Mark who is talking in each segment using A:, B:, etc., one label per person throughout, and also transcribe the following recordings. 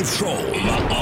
A: Драйв-шоу на Авторадио.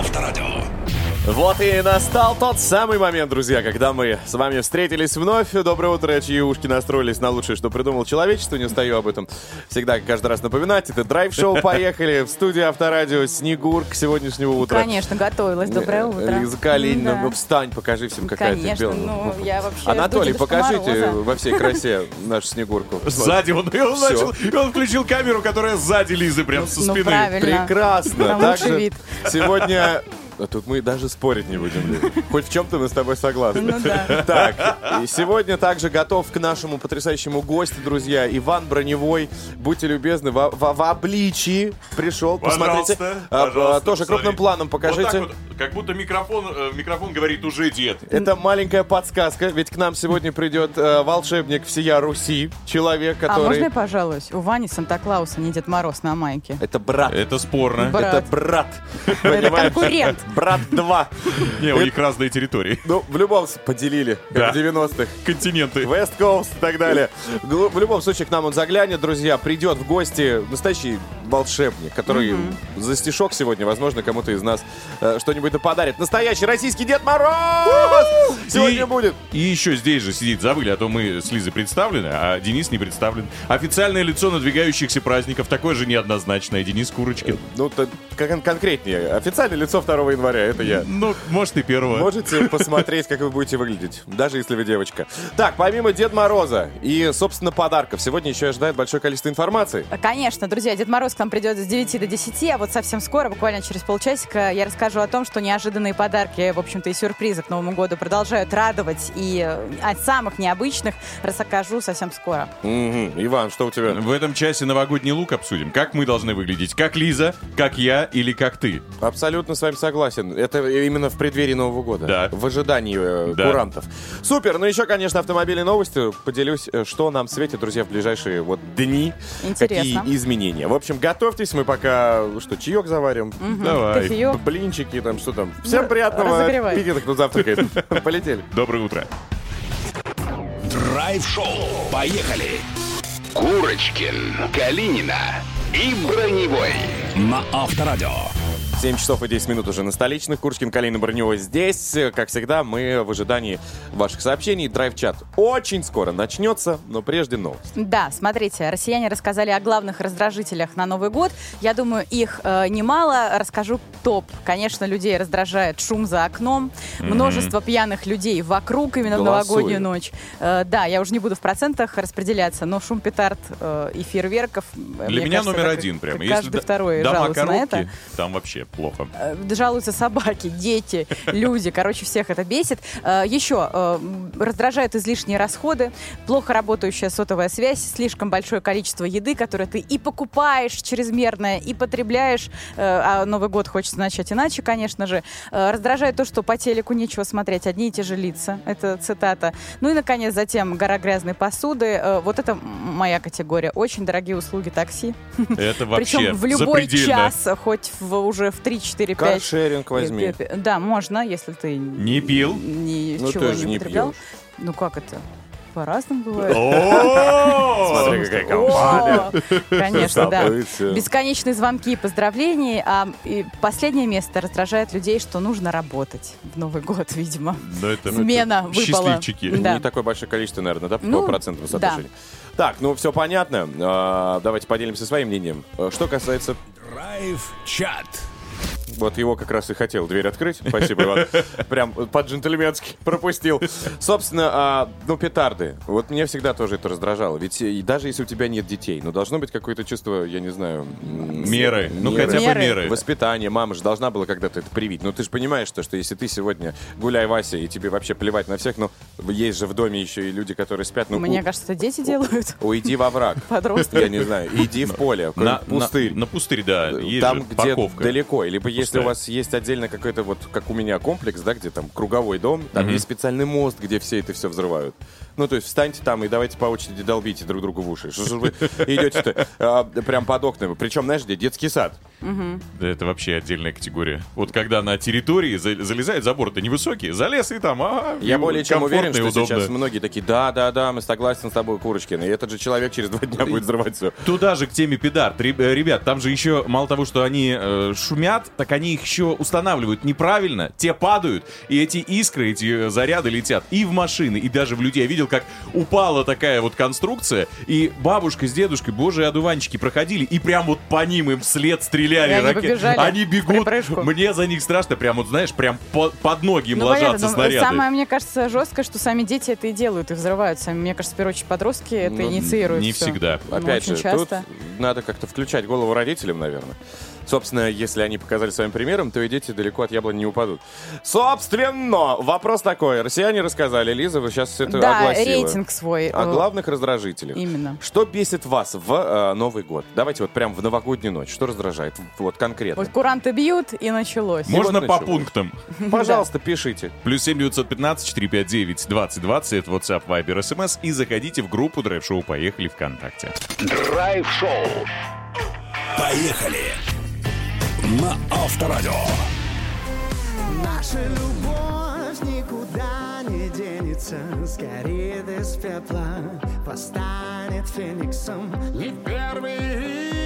B: Вот и настал тот самый момент, друзья, когда мы с вами встретились вновь. Доброе утро, чьи ушки настроились на лучшее, что придумал человечество. Не устаю об этом всегда каждый раз напоминать. Это драйв-шоу «Поехали» в студии Авторадио «Снегур» к сегодняшнего утра.
C: Конечно, готовилась. Доброе утро.
B: Лиза Калинина,
C: Да.
B: ну встань, покажи всем, какая
C: Конечно,
B: ты белая.
C: ну, я вообще
B: Анатолий, покажите
C: Мороза.
B: во всей красе нашу Снегурку.
D: Сзади он, и он, начал, и он включил камеру, которая сзади Лизы, прям со
C: Ну,
D: спины.
C: правильно.
B: Прекрасно. Также
C: вид.
B: сегодня... А тут мы даже спорить не будем. Лиза. Хоть в чем-то мы с тобой согласны.
C: Ну да.
B: Так, и сегодня также готов к нашему потрясающему гостю, друзья, Иван Броневой. Будьте любезны, в, в- в обличии пришел. Посмотрите.
D: Пожалуйста,
B: А, а,
D: пожалуйста,
B: тоже крупным
D: посмотри.
B: планом покажите.
D: Вот так вот, как будто микрофон, э, микрофон говорит уже дед.
B: Это маленькая подсказка, ведь к нам сегодня придет э, волшебник всея Руси, человек,
C: А можно
B: который...
C: я пожалуюсь? У Вани Санта-Клауса не Дед Мороз на майке.
B: Это брат.
D: Это спорно.
C: Брат.
B: Это брат.
C: Это конкурент.
B: Брат 2.
D: Не, у них разные территории.
B: Ну, в любом случае, поделили,
D: Да.
B: как в 90-х.
D: Континенты.
B: West Coast и так далее. В любом случае, к нам он заглянет, друзья, придет в гости настоящий волшебник, который за стишок сегодня, возможно, кому-то из нас э, что-нибудь да подарит. Настоящий российский Дед Мороз! Сегодня будет.
D: И еще здесь же сидит, забыли, а то мы с Лизой представлены, а Денис не представлен. Официальное лицо надвигающихся праздников, такое же неоднозначное, Денис Курочкин.
B: Ну, то, кон- конкретнее. Официальное лицо 2 января, это я.
D: Ну, может и первого.
B: Можете посмотреть, как вы будете выглядеть, даже если вы девочка. Так, помимо Дед Мороза и, собственно, подарков, сегодня еще ожидает большое количество информации.
C: Конечно, друзья, Дед Мороз к нам придет с 9 до 10, а вот совсем скоро, буквально через полчасика, я расскажу о том, что неожиданные подарки, в общем-то, и сюрпризы к Новому году продолжают радовать, и э, о самых необычных расскажу совсем скоро.
B: Мгм. Иван, что у тебя?
D: В этом часе новогодний лук обсудим. Как мы должны выглядеть? Как Лиза, как я или как ты?
B: Абсолютно с вами согласен. Это именно в преддверии Нового года.
D: Да.
B: В ожидании э,
D: Да.
B: курантов. Супер. Ну еще, конечно, автомобильные новости. Поделюсь, э, что нам светит, друзья, в ближайшие вот дни.
C: Интересно.
B: Какие изменения. В общем, готовьтесь. Мы пока, что, чаек заварим.
D: Давай.
C: Кофеек.
B: Блинчики, там, что там. Всем
C: Ну,
B: приятного
C: разогревай.
B: аппетита, кто завтракает. Полетели.
D: Доброе утро.
A: Драйв-шоу. Поехали. Курочкин, Калинина и Броневой на Авторадио.
B: 7 часов и 10 минут уже на столичных. Курочкин, Калина, Броневой здесь. Как всегда, мы в ожидании ваших сообщений. Драйв-чат очень скоро начнется, но прежде новость.
C: Да, смотрите, россияне рассказали о главных раздражителях на Новый год. Я думаю, их э, немало. Расскажу топ. Конечно, людей раздражает шум за окном, множество пьяных людей вокруг именно в
B: Голосуем.
C: новогоднюю ночь. Э, да, я уже не буду в процентах распределяться, но шум петард э, и фейерверков. э,
D: Для меня
C: кажется,
D: номер один Если
C: каждый
D: да-
C: второй
D: дома
C: жалуется на это.
D: там вообще плохо.
C: Э, жалуются собаки, дети, люди. Короче, всех это бесит. Э, Еще э, раздражают излишние расходы, плохо работающая сотовая связь, слишком большое количество еды, которое ты и покупаешь чрезмерное, и потребляешь. А Новый год хочется начать иначе, конечно же. Раздражает то, что по телеку нечего смотреть, одни и те же лица. Это цитата. Ну и, наконец, затем гора грязной посуды. Вот это моя категория. Очень дорогие услуги такси.
D: Это вообще
C: Причем в любой час, хоть в, уже в 3, 4, 5.
B: Каршеринг возьми.
C: Да, можно, если ты
D: Не пил?
C: ничего
B: Ну,
C: не
B: не пьешь.
C: Ну как это? По-разному бывает.
B: Смотри, какая компания.
C: Конечно, да.
B: Забыться.
C: Бесконечные звонки и поздравления. А последнее место раздражает людей, что нужно работать в Новый год, видимо.
D: Ну, это-
C: Смена выпала.
D: Счастливчики.
B: Не такое большое количество, наверное, да, по
C: Ну,
B: процентам
C: да.
B: соотношения. Так, ну все понятно. А, давайте поделимся своим мнением. А, Что касается
A: Драйв-чат.
B: Вот его как раз и хотел дверь открыть. Спасибо, Иван. Прям по-джентльменски пропустил. Собственно, а, ну, петарды. Вот меня всегда тоже это раздражало. Ведь и даже если у тебя нет детей, ну, должно быть какое-то чувство, я не знаю... м,
D: Меры. Ну,
B: меры.
D: хотя бы
C: Меры.
D: меры.
B: Воспитание, мама же должна была когда-то это привить. Ну, ты же понимаешь, что, что если ты сегодня гуляй, Вася, и тебе вообще плевать на всех, но есть же в доме еще и люди, которые спят, ну,
C: Мне
B: у-
C: кажется, дети делают.
B: уйди во враг.
C: Подростки.
B: Я не знаю, иди в поле,
D: На,
B: пустырь.
D: На, пустырь, да.
B: Там, где далеко. Либо если у вас есть отдельно какой-то вот, как у меня, комплекс, да, где там круговой дом, там
D: Мгм.
B: есть специальный мост, где все это все взрывают. Ну, то есть встаньте там и давайте по очереди долбите друг другу в уши. Что же вы идете-то а, прям под окнами? Причем, знаешь, где детский сад.
D: Да это вообще отдельная категория. Вот когда на территории за- залезает забор-то невысокий, залез и там, ага,
B: Я
D: и
B: более чем уверен, что
D: удобно.
B: сейчас многие такие, да, да, да, мы согласны с тобой, Курочкин. И этот же человек через два дня будет взрывать все.
D: Туда же к теме педард. Ре- э, Ребят, там же еще мало того, что они э, шумят, так они их еще устанавливают неправильно, те падают, и эти искры, эти э, заряды летят и в машины, и даже в людей. Я видел, как упала такая вот конструкция, и бабушка с дедушкой, боже, одуванчики проходили, и прям вот по ним им вслед стреляли
C: И они
D: ракеты.
C: побежали
D: Они бегут. Мне за них страшно, прям вот, знаешь, прям по- под ноги им
C: Ну,
D: ложатся
C: понятно, но
D: снаряды.
C: самое, мне кажется, жесткое, что сами дети это и делают, и взрывают сами. Мне кажется, в первую очередь, подростки это
B: Ну,
C: инициируют.
D: не
C: всё.
D: всегда.
C: Ну,
B: Опять
C: очень
B: же,
C: часто.
B: тут надо как-то включать голову родителям, наверное. Собственно, если они показали своим примером, то и дети далеко от яблони не упадут. Собственно, вопрос такой. Россияне рассказали, Лиза, вы сейчас это
C: Да,
B: огласила.
C: рейтинг свой.
B: О
C: э,
B: главных раздражителях.
C: Именно.
B: Что бесит вас в э, Новый год? Давайте вот прям в новогоднюю ночь. Что раздражает? Вот конкретно.
C: Вот куранты бьют, и началось.
D: Можно
B: вот
D: по
B: началось.
D: пунктам.
B: Пожалуйста, пишите.
D: Плюс 7 915 459 2020 это WhatsApp, Viber, SMS и заходите в группу Драйв Шоу Поехали ВКонтакте.
A: Драйв-шоу. Поехали. На Авторадио.
E: Наша любовь никуда не денется, сгорит из пепла, восстанет фениксом. Не первый.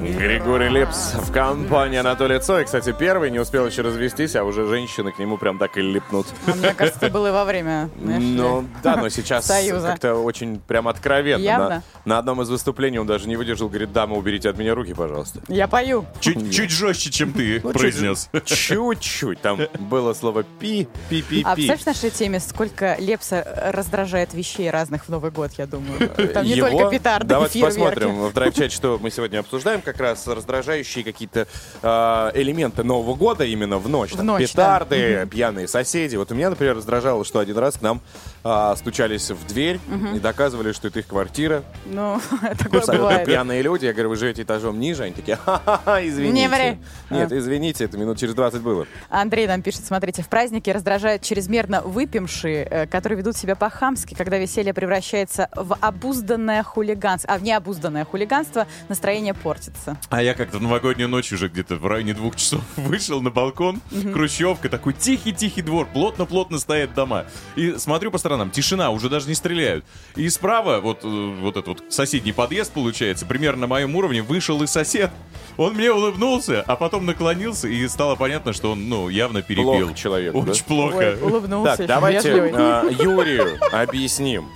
B: Григорий Лепс в компании Анатолия Цоя. Кстати, первый не успел еще развестись, а уже женщины к нему прям так и липнут.
C: А мне кажется, это было и во время. знаешь.
B: Ну да, но сейчас как-то очень прям откровенно.
C: Явно.
B: На, на одном из выступлений он даже не выдержал, говорит, дама, уберите от меня руки, пожалуйста.
C: Я пою.
D: Чуть, чуть жестче, чем ты
B: Ну,
D: произнес.
B: Чуть-чуть. Там было слово пи, пи, пи,
C: А
B: пи.
C: представляешь, в нашей теме, сколько Лепса раздражает вещей разных в Новый год, я думаю. Там не
B: Его-
C: только петарды
B: Давайте посмотрим в драйв-чате, что мы сегодня обсуждаем. Как раз раздражающие какие-то э, элементы Нового года именно в ночь.
C: В
B: Там
C: ночь,
B: петарды, пьяные соседи. Вот у меня, например, раздражало, что один раз к нам а, стучались в дверь и доказывали, что это их квартира.
C: Ну, такое
B: Абсолютно
C: бывает.
B: пьяные люди. Я говорю, вы живете этажом ниже. Они такие, ха-ха-ха, извините.
C: Не ври.
B: Нет,
C: А.
B: извините, это минут через 20 было.
C: Андрей нам пишет, смотрите, в празднике раздражают чрезмерно выпившие, э, которые ведут себя по-хамски, когда веселье превращается в обузданное хулиганство. А в необузданное хулиганство настроение портится.
D: А я как-то в новогоднюю ночь уже где-то в районе двух часов вышел на балкон, хрущевка, такой тихий-тихий двор, плотно-плотно стоят дома. И смотрю по сторонам, тишина, уже даже не стреляют. И справа, вот, э, вот этот вот соседний подъезд получается, примерно на моем уровне, вышел и сосед. Он мне улыбнулся, а потом наклонился, и стало понятно, что он, ну, явно перепил.
B: Плохо человек, да?
D: Очень плохо.
C: Ой, улыбнулся.
B: Так, давайте э, Юрию объясним.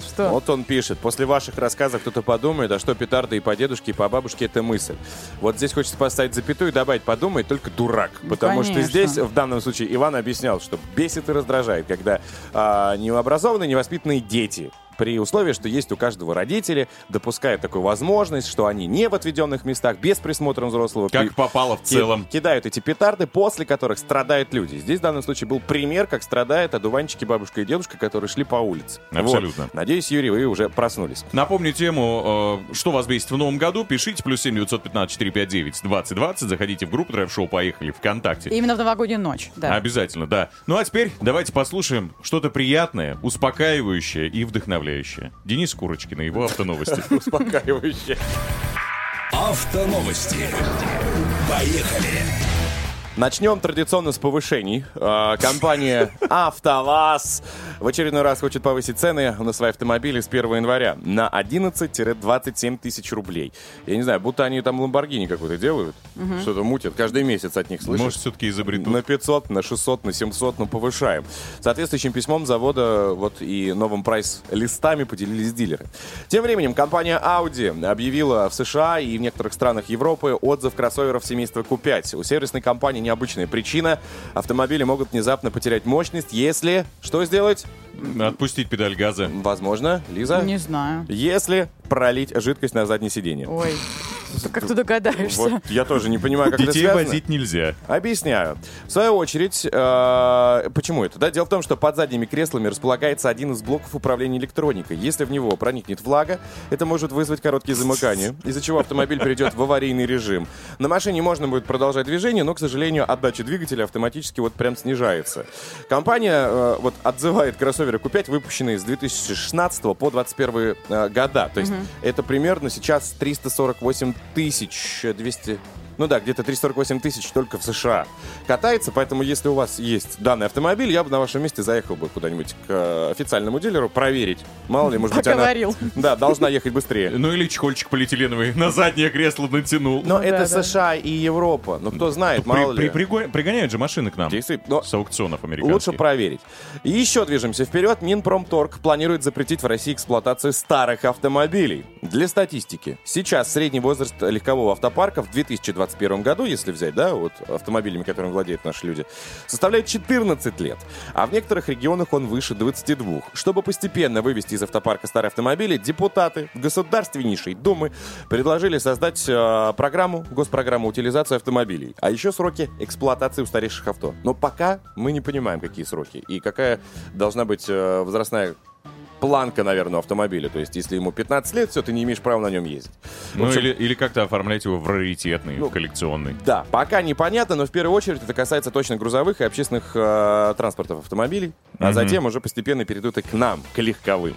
C: Что?
B: Вот он пишет, после ваших рассказов кто-то подумает, а что петарды и по дедушке, и по бабушке это мысль. Вот здесь хочется поставить запятую и добавить, подумает только дурак. потому что
C: конечно.
B: здесь, в данном случае, Иван объяснял, что бесит и раздражает, когда а, необразованные, невоспитанные дети при условии, что есть у каждого родители, допускают такую возможность, что они не в отведенных местах, без присмотра взрослого.
D: Как
B: при-
D: попало в
B: ки-
D: целом.
B: Кидают эти петарды, после которых страдают люди. Здесь в данном случае был пример, как страдают одуванчики бабушка и дедушка, которые шли по улице.
D: Абсолютно.
B: Вот. Надеюсь, Юрий, вы уже проснулись.
D: Напомню тему, э, что вас бесит в новом году. Пишите, плюс 7 915 459 2020. Заходите в группу Драйв Шоу «Поехали» ВКонтакте.
C: Именно в новогоднюю ночь, да.
D: Обязательно, да. Ну а теперь давайте послушаем что-то приятное, успокаивающее и вдохновляющее. Денис Курочкин и его автоновости.
B: Успокаивающе.
A: Автоновости. Поехали.
B: Начнем традиционно с повышений. А, Компания АвтоВАЗ в очередной раз хочет повысить цены на свои автомобили с 1 января на 11-27 тысяч рублей. Я не знаю, будто они там Ламборгини какой-то делают. Что-то мутят. Каждый месяц от них слышишь.
D: Может, все-таки изобретут.
B: На 500, на 600, на 700, ну, повышаем. Соответствующим письмом завода вот и новым прайс-листами поделились дилеры. Тем временем компания Audi объявила в США и в некоторых странах Европы отзыв кроссоверов семейства Q5. У сервисной компании необычная причина. Автомобили могут внезапно потерять мощность, если... Что сделать?
D: Отпустить педаль газа.
B: Возможно, Лиза?
C: Не знаю.
B: Если пролить жидкость на заднее сиденье.
C: Ой, Как ты догадаешься?
B: Вот я тоже не понимаю, как это
D: Детей
B: связано.
D: возить нельзя.
B: Объясняю. В свою очередь, э, почему это? Да? Дело в том, что под задними креслами располагается один из блоков управления электроникой. Если в него проникнет влага, это может вызвать короткие замыкания, из-за чего автомобиль перейдет в аварийный режим. На машине можно будет продолжать движение, но, к сожалению, отдача двигателя автоматически вот прям снижается. Компания э, вот отзывает кроссоверы Q5, выпущенные с 2016 по 2021 э, года. То есть это примерно сейчас 348 тысяч 200... Ну да, где-то 348 тысяч только в США катается, поэтому если у вас есть данный автомобиль, я бы на вашем месте заехал бы куда-нибудь к э, официальному дилеру проверить. Мало ли, может быть, она...
C: Поговорил.
B: Да, должна ехать быстрее.
D: Ну или чехольчик полиэтиленовый на заднее кресло натянул.
B: Но
C: Ну
B: это. США и Европа. Ну кто знает, мало ли.
D: приго- пригоняют же машины к нам с аукционов американских.
B: Лучше проверить. И еще движемся вперед. Минпромторг планирует запретить в России эксплуатацию старых автомобилей. Для статистики. Сейчас средний возраст легкового автопарка в 2021 году, если взять, да, вот автомобилями, которыми владеют наши люди, составляет 14 лет. А в некоторых регионах он выше 22. Чтобы постепенно вывести из автопарка старые автомобили, депутаты Государственнейшей Думы предложили создать э, программу, госпрограмму утилизации автомобилей. А еще сроки эксплуатации устаревших авто. Но пока мы не понимаем, какие сроки и какая должна быть э, возрастная планка, наверное, автомобиля. То есть, если ему 15 лет, все, ты не имеешь права на нем ездить.
D: Ну
B: общем,
D: или, или как-то оформлять его в раритетный,
B: Ну,
D: в коллекционный.
B: Да, пока непонятно, но в первую очередь это касается точно грузовых и общественных э, транспортов автомобилей, а затем уже постепенно перейдут и к нам, к легковым.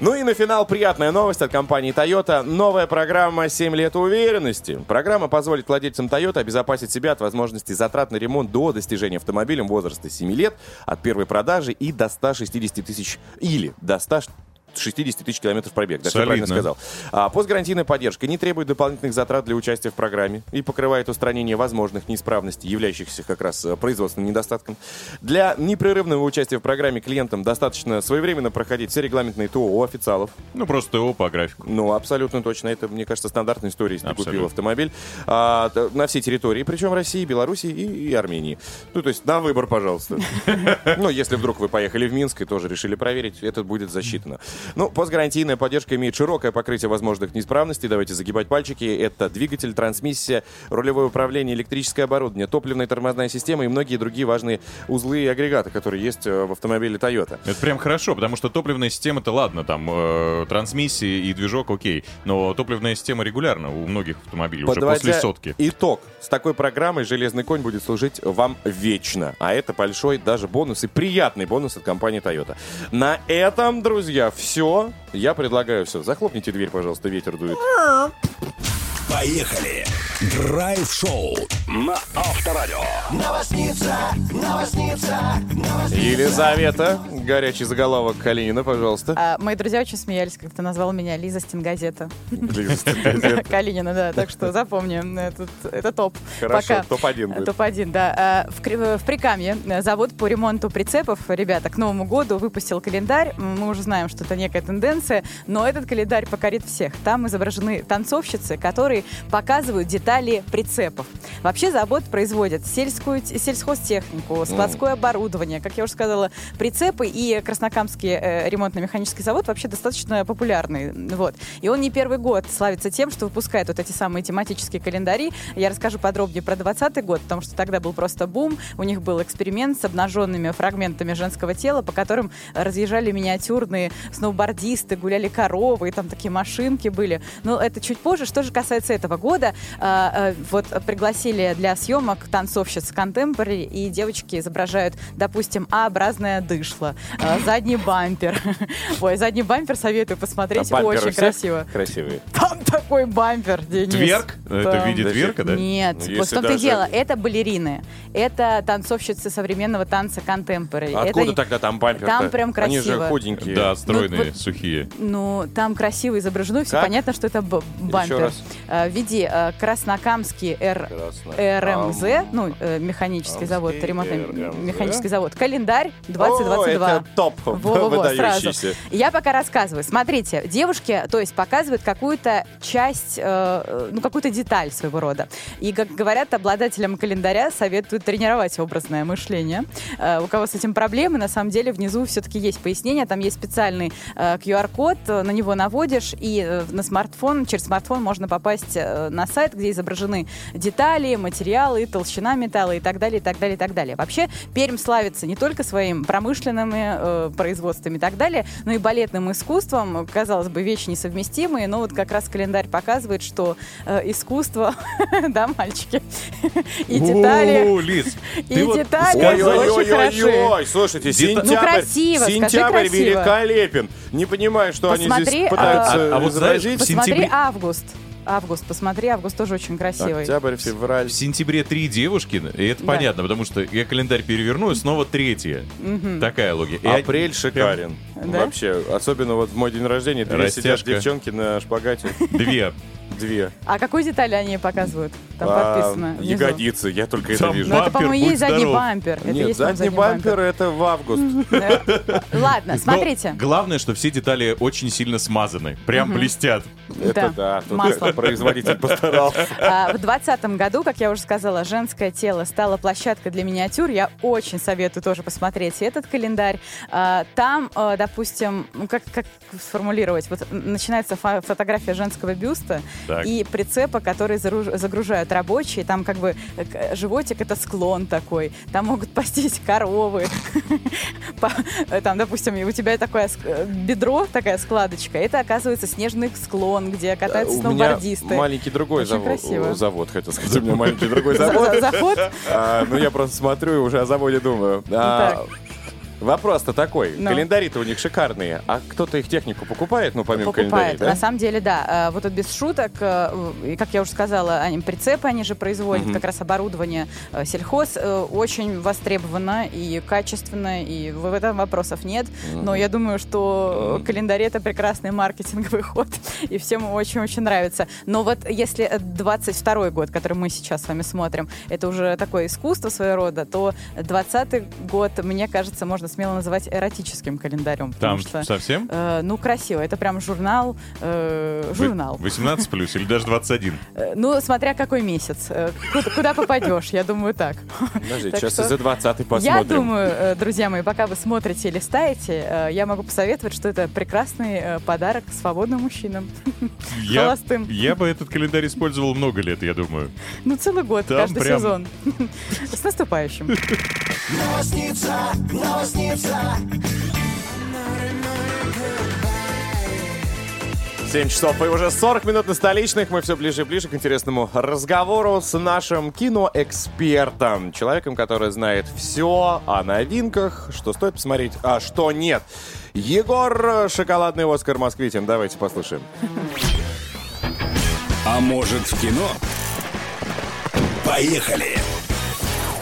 B: Ну и на финал приятная новость от компании Toyota. Новая программа «7 лет уверенности». Программа позволит владельцам Toyota обезопасить себя от возможности затрат на ремонт до достижения автомобилем возраста 7 лет от первой продажи и до 160 тысяч или до podcast. 60 тысяч километров пробег. Да, всё правильно сказал. А, постгарантийная поддержка не требует дополнительных затрат для участия в программе и покрывает устранение возможных неисправностей, являющихся как раз э, производственным недостатком. Для непрерывного участия в программе клиентам достаточно своевременно проходить все регламентные ТО у официалов.
D: Ну просто ТО по графику.
B: Ну, абсолютно точно. Это, мне кажется, стандартная история, если ты купил
D: Абсолютно.
B: автомобиль. А, на всей территории, причем России, Белоруссии и, и Армении. Ну, то есть на выбор, пожалуйста. Ну, если вдруг вы поехали в Минск и тоже решили проверить, это будет засчитано. Ну, постгарантийная поддержка имеет широкое покрытие возможных неисправностей. Давайте загибать пальчики. Это двигатель, трансмиссия, рулевое управление, электрическое оборудование, топливная тормозная система и многие другие важные узлы и агрегаты, которые есть э, в автомобиле Toyota.
D: Это прям хорошо, потому что топливная система-то ладно, там э, трансмиссия и движок окей, но топливная система регулярно у многих автомобилей уже после сотки.
B: итог, с такой программой «Железный конь» будет служить вам вечно. А это большой даже бонус и приятный бонус от компании Toyota. На этом, друзья, все. Я предлагаю все. Захлопните дверь, пожалуйста, ветер дует.
A: Поехали! Драйв-шоу на Авторадио.
B: Елизавета, горячий заголовок Калинина, пожалуйста.
C: А, мои друзья очень смеялись, как ты назвал меня Лиза Стенгазета.
B: Хорошо,
C: Калинина, да. Так что запомни, это, топ.
B: топ-1 будет.
C: Топ-1, да. А, В, Прикамье э, завод по ремонту прицепов, ребята, к Новому году выпустил календарь. Мы уже знаем, что это некая тенденция, но этот календарь покорит всех. Там изображены танцовщицы, которые показывают детали прицепов. Вообще завод производит сельскую, сельхозтехнику, складское оборудование, как я уже сказала, прицепы и Краснокамский э, ремонтно-механический завод вообще достаточно популярный. Вот. И он не первый год славится тем, что выпускает вот эти самые тематические календари. Я расскажу подробнее про 2020 год, потому что тогда был просто бум. У них был эксперимент с обнаженными фрагментами женского тела, по которым разъезжали миниатюрные сноубордисты, гуляли коровы, и там такие машинки были. Но это чуть позже. Что же касается этого года, а, а, вот пригласили для съемок танцовщиц контемпорари, и девочки изображают, допустим, А-образное дышло, а, задний бампер. Ой, задний бампер советую посмотреть,
B: А
C: очень красиво.
B: Красивые.
C: Там такой бампер, Денис.
D: Тверк? Это в виде
B: Да
D: тверка, да?
C: Нет,
B: Ну,
C: вот
B: если
C: в том-то
B: даже-
C: дело. Это балерины. Это танцовщицы современного танца контемпорари.
B: Откуда
C: это...
B: тогда там бампер
C: Там прям
B: Они же
C: красиво.
B: худенькие.
D: Да, стройные,
C: вот-
D: сухие.
C: Ну, там красиво изображено, все
B: Как?
C: понятно, что это бампер.
B: раз.
C: Э, В виде э, Краснокамский Р... РМЗ, ну, э, механический завод,
B: Камский
C: ремонтный
B: РМЗ.
C: механический завод. Календарь
B: О,
C: 2022.
B: это топ
C: Во-во-во, сразу.
B: выдающийся.
C: Я пока рассказываю. Смотрите, девушки, то есть показывают какую-то часть, э, э, ну, какую-то деталь своего рода. И, как говорят, обладателям календаря советуют тренировать образное мышление. Э, у кого с этим проблемы, на самом деле, внизу все-таки есть пояснение. Там есть специальный э, QR-код, э, на него наводишь, и э, на смартфон, через смартфон можно попасть э, на сайт, где изображены детали, материалы, толщина металла и так далее, и так далее, и так далее. Вообще, Пермь славится не только своим промышленными э, производствами и так далее, но и балетным искусством. Казалось бы, вещи несовместимые, но вот как раз календарь показывает, что э, искусство, да, мальчики, и детали,
D: Лиз,
C: и
D: ты вот
C: детали очень хороши.
B: Ой-ой-ой, слушайте, сентябрь,
C: Ну,
B: сентябрь
C: красиво.
B: великолепен. Не понимаю, что они здесь пытаются
D: а- а вот знаешь,
B: изобразить.
C: Посмотри август. Август, посмотри, август тоже очень красивый.
B: Октябрь, февраль.
D: В сентябре три девушки, и это
C: Да.
D: понятно, потому что я календарь переверну, и снова третья. Такая логика. И
B: Апрель шикарен.
C: Да?
B: Вообще, особенно вот в мой день рождения, две сидят
D: Растяжка.
B: девчонки на шпагате.
D: Две.
B: Две.
C: А какую деталь они показывают? Там
B: А,
C: подписано. внизу.
B: Ягодицы, я только это
D: Там
B: вижу.
C: Ну, это,
D: Бампер,
C: по-моему, есть задний
D: здоров.
C: бампер. Это
B: Нет,
C: есть там
B: задний бампер это в август.
C: Ладно,
D: Но
C: смотрите.
D: главное, что все детали очень сильно смазаны. Прям блестят.
B: Это да, тут производитель постарался.
C: А, В 2020 году, как я уже сказала, женское тело стало площадкой для миниатюр. Я очень советую тоже посмотреть этот календарь. А, Там, э, допустим, ну, как, как сформулировать, вот начинается фо- фотография женского бюста
D: Так.
C: и прицепа, который заруж- загружают рабочие. Там как бы э, животик — это склон такой. Там могут пастись коровы. Э, Там, допустим, у тебя такое э, бедро, такая складочка. Это, оказывается, снежный склон, где катаются
B: У
C: сноубордисты.
B: маленький другой
C: Очень
B: завод.
C: красиво.
B: Завод, хотел сказать. У меня маленький другой
C: За-
B: завод.
C: за- Заход?
B: А, Ну, я просто смотрю и уже о заводе думаю. Вопрос-то такой.
C: Ну.
B: Календари-то у них шикарные. А кто-то их технику покупает, ну, помимо календарей,
C: покупает.
B: да?
C: На самом деле, да. А, Вот тут без шуток, э, как я уже сказала, они прицепы, они же производят как раз оборудование э, сельхоз. э, Очень востребовано и качественно, и в этом вопросов нет. Но я думаю, что э, календари это прекрасный маркетинговый ход, и всем очень-очень нравится. Но вот если э, 22 год, который мы сейчас с вами смотрим, это уже такое искусство своего рода, то 20 год, мне кажется, можно смело называть эротическим календарем.
D: Там
C: что
D: совсем?
C: Э, ну, красиво. Это прям журнал. э, журнал.
D: 18 плюс или даже 21?
C: Э, ну, смотря какой месяц. Э, куда, попадешь, я думаю, так.
B: Подожди, сейчас за 20 посмотрим.
C: Я думаю, э, друзья мои, пока вы смотрите или э, я могу посоветовать, что это прекрасный подарок свободным мужчинам.
D: Я,
C: Холостым.
D: я бы этот календарь использовал много лет, я думаю.
C: Ну, целый год, каждый сезон. С наступающим.
E: Новосница, новосница.
B: 7 часов и уже 40 минут на столичных. Мы все ближе и ближе к интересному разговору с нашим киноэкспертом. Человеком, который знает все о новинках, что стоит посмотреть, а что нет. Егор Шоколадный Оскар Москвитин. Давайте послушаем.
A: А может в кино? Поехали!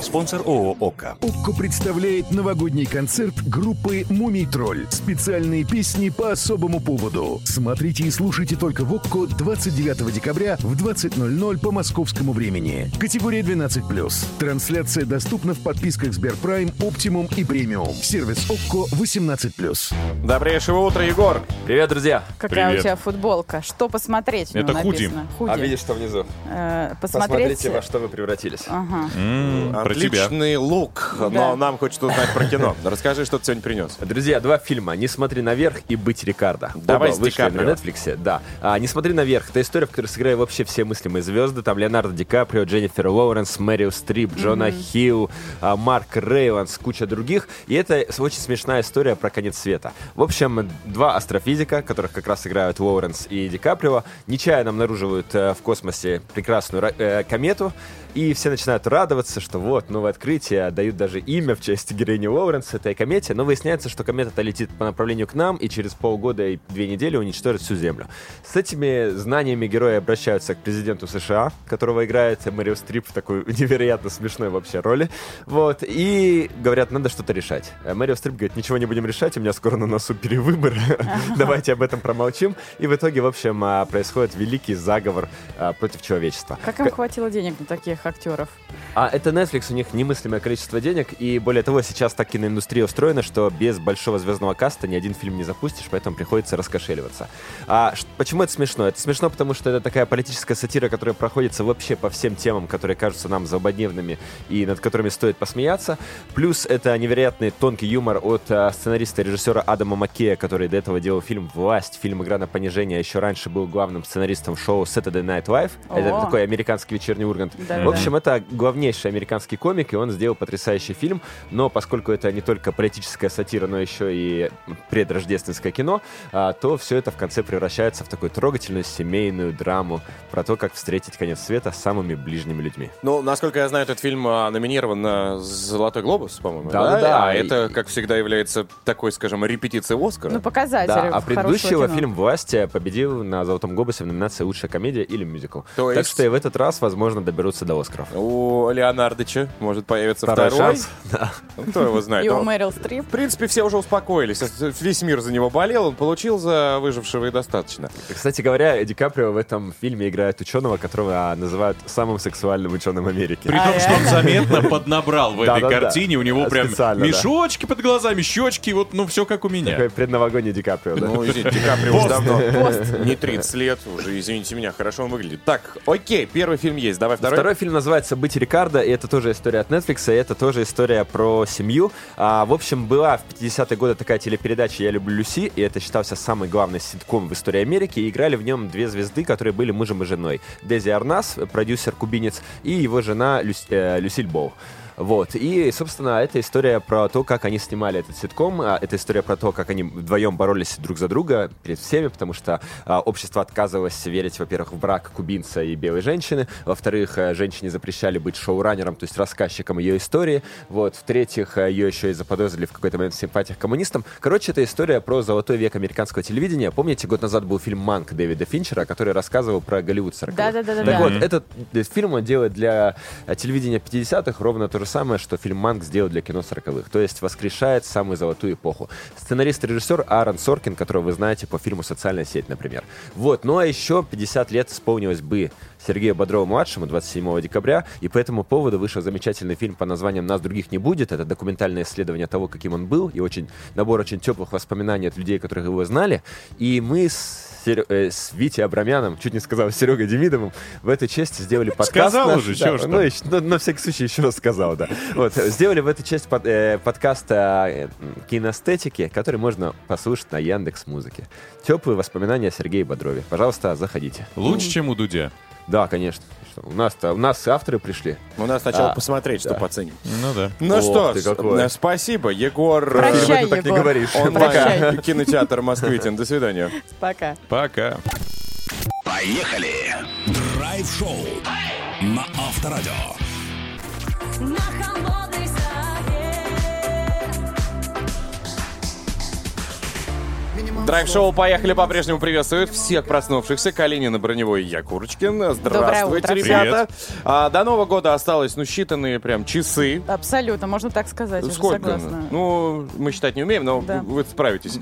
A: Спонсор ООО «Ока».
F: ОККО представляет новогодний концерт группы «Мумий Тролль». Специальные песни по особому поводу. Смотрите и слушайте только в ОККО 29 декабря в 20.00 по московскому времени. Категория 12+. Трансляция доступна в подписках Сберпрайм, Оптимум и Премиум. Сервис ОККО 18+.
B: Добрейшего утра, Егор.
G: Привет, друзья!
C: Какая
D: Привет.
C: у тебя футболка? Что посмотреть?
D: Это худи.
C: написано? Худи.
G: А видишь, что внизу?
C: Э, посмотреть...
G: Посмотрите, во что вы превратились.
C: Ага.
D: М, про тебя.
B: Отличный лук, но
C: Да.
B: нам хочется узнать про кино. Расскажи, что ты сегодня принес.
G: Друзья, два фильма «Не смотри наверх» и «Быть Рикардо».
B: Давай
G: Оба
B: с
G: вышли на Netflix, да. А, «Не смотри наверх» — это история, в которой сыграли вообще все мыслимые звезды. Там Леонардо Ди Каприо, Дженнифер Лоуренс, Мэрил Стрип, Джона Хилл, а, Марк Рейванс, куча других. И это очень смешная история про конец света. В общем, два астрофизика, которых как раз играют Лоуренс и Ди Каприо, нечаянно обнаруживают э, в космосе прекрасную ра- э, комету, и все начинают радоваться, что вот, делают новые открытия, дают даже имя в честь героини Лоуренс этой комете, но выясняется, что комета-то летит по направлению к нам и через полгода и две недели уничтожит всю Землю. С этими знаниями герои обращаются к президенту США, которого играет Мэрио Стрип в такой невероятно смешной вообще роли. Вот, и говорят, надо что-то решать. А Мэрио Стрип говорит, ничего не будем решать, у меня скоро на носу перевыбор, давайте об этом промолчим. И в итоге, в общем, а, происходит великий заговор а, против человечества.
C: Как им хватило денег на таких актеров?
G: А это Netflix, у них немыслимое количество денег, и более того, сейчас так киноиндустрия устроена, что без большого звездного каста ни один фильм не запустишь, поэтому приходится раскошеливаться. А почему это смешно? Это смешно, потому что это такая политическая сатира, которая проходится вообще по всем темам, которые кажутся нам злободневными и над которыми стоит посмеяться. Плюс это невероятный тонкий юмор от а, сценариста и режиссера Адама Маккея, который до этого делал фильм «Власть», фильм «Игра на понижение», а еще раньше был главным сценаристом шоу Saturday Night Live. Это
C: О.
G: такой американский вечерний Ургант.
C: Да-да-да.
G: В общем, это главнейший американский комик, и он сделал потрясающий фильм. Но поскольку это не только политическая сатира, но еще и предрождественское кино, а, то все это в конце превращается в такую трогательную семейную драму про то, как встретить конец света с самыми ближними людьми.
B: Ну, насколько я знаю, этот фильм а, номинирован на «Золотой глобус», по-моему.
G: Да-да-да.
B: А
G: И-
B: это, как всегда, является такой, скажем, репетицией Оскара.
C: Ну, показатель
G: Да, а предыдущего
C: кино.
G: фильм «Власти» победил на «Золотом глобусе» в номинации «Лучшая комедия» или «Мюзикл».
B: То
G: Так
B: есть-
G: что и в этот раз, возможно, доберутся до «Оскаров».
B: У Леонардыча может появиться
G: Второй
B: второй.
G: шанс. Да.
B: Ну, Кто его знает? Но,
C: Мэрил Стрип.
B: В принципе, все уже успокоились. Весь мир за него болел, он получил за выжившего и достаточно.
G: Кстати говоря, Ди Каприо в этом фильме играет ученого, которого а, называют самым сексуальным ученым Америки.
D: При том, что он заметно поднабрал в этой картине. У него прям мешочки под глазами, щечки, вот, ну, все как у меня.
G: Такой предновогодний Ди Каприо, да?
B: Ну, извините, Ди Каприо уже давно. Не 30 лет уже, извините меня, хорошо он выглядит. Так, окей, первый фильм есть, давай второй.
G: Второй фильм называется «Быть Рикардо», и это тоже история от Netflix, и это тоже история про семью. А, в общем, была в 50-е годы такая телепередача «Я люблю Люси», и это считался самый главный ситком в истории Америки, и играли в нем две звезды, которые были мужем и женой. Дези Арнас, продюсер-кубинец, и его жена Люс- э, Люсиль Боу. Вот. И, собственно, это история про то, как они снимали этот ситком. А, Это история про то, как они вдвоем боролись друг за друга перед всеми, потому что а, общество отказывалось верить, во-первых, в брак кубинца и белой женщины. Во-вторых, а, женщине запрещали быть шоураннером, то есть рассказчиком ее истории. Вот. В-третьих, а, ее еще и заподозрили в какой-то момент в симпатиях коммунистам. Короче, это история про золотой век американского телевидения. Помните, год назад был фильм «Манк» Дэвида Финчера, который рассказывал про Голливуд 40
C: Да-да-да-да.
G: Так вот, этот э, фильм он делает для э, телевидения 50-х ровно то же самое, что фильм «Манк» сделал для кино 40-х. То есть воскрешает самую золотую эпоху. Сценарист и режиссер Аарон Соркин, которого вы знаете по фильму «Социальная сеть», например. Вот, ну а еще 50 лет исполнилось бы Сергею Бодрову-младшему 27 декабря, и по этому поводу вышел замечательный фильм по названием «Нас других не будет». Это документальное исследование того, каким он был, и очень набор очень теплых воспоминаний от людей, которых его знали. И мы с Серё- э, с Витей Абрамяном, чуть не сказал, с Серегой Демидовым, в эту честь сделали подкаст.
D: Сказал
G: наш.
D: уже,
G: Да,
D: ж
G: ну, еще- ну, на всякий случай еще раз сказал, да. Вот, сделали в эту часть под- э, подкаста киноэстетики, который можно послушать на Яндекс Музыке. Теплые воспоминания о Сергее Бодрове. Пожалуйста, заходите.
D: Лучше, чем у Дудя.
G: Да, конечно. Что, У нас-то, у нас авторы пришли.
B: У нас сначала
G: А,
B: посмотреть, что
G: да.
B: оценим.
D: Ну да.
B: Ну
G: Ох
B: что,
G: ты
B: ж,
G: какой.
B: спасибо, Егор.
C: Прощай,
G: ты так не
C: Егор.
G: говоришь.
B: Онлайн кинотеатр Москвитин. До свидания.
C: Пока.
D: Пока.
E: Поехали! Драйв-шоу на Авторадио.
H: На холодной
B: Драйв-шоу «Поехали» по-прежнему приветствует всех проснувшихся. Калинин, Броневой и я, Курочкин. Здравствуйте, ребята. А, до Нового года осталось, ну, считанные прям часы.
C: Абсолютно, можно так сказать.
B: Сколько?
C: согласна.
B: Ну, мы считать не умеем, но
C: Да.
B: вы справитесь.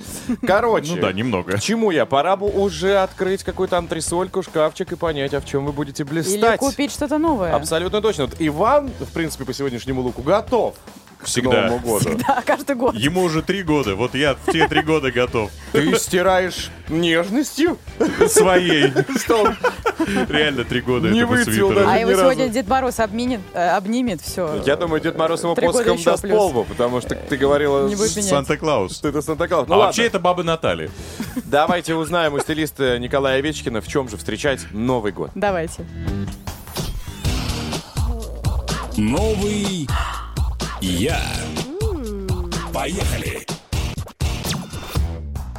B: Короче.
D: Ну да, немного.
B: К чему я? Пора бы уже открыть какую-то антресольку, шкафчик и понять, а в чем вы будете
C: Или
B: блистать.
C: купить что-то новое.
B: Абсолютно точно. Вот Иван, в принципе, по сегодняшнему луку готов к
D: Всегда.
B: Новому году.
C: Да, каждый год.
D: Ему уже три года. Вот я в те три года готов.
B: Ты стираешь нежностью?
D: Своей. Реально три года
B: Не
D: этому
B: выцвел
D: свитеру.
C: А
B: даже.
C: его
B: ни разу.
C: сегодня Дед Мороз обминет, э, обнимет, все.
B: Я думаю, Дед Мороз ему
C: Три года
B: посохом
C: еще
B: даст
C: плюс.
B: полбу, потому что ты говорила,
C: Не будет менять.
D: Санта-Клаус.
B: что это Санта-Клаус. Ну
D: а
B: ладно,
D: вообще это баба Натали.
B: давайте узнаем у стилиста Николая Овечкина, в чем же встречать Новый год.
C: Давайте.
E: Новый я. Поехали!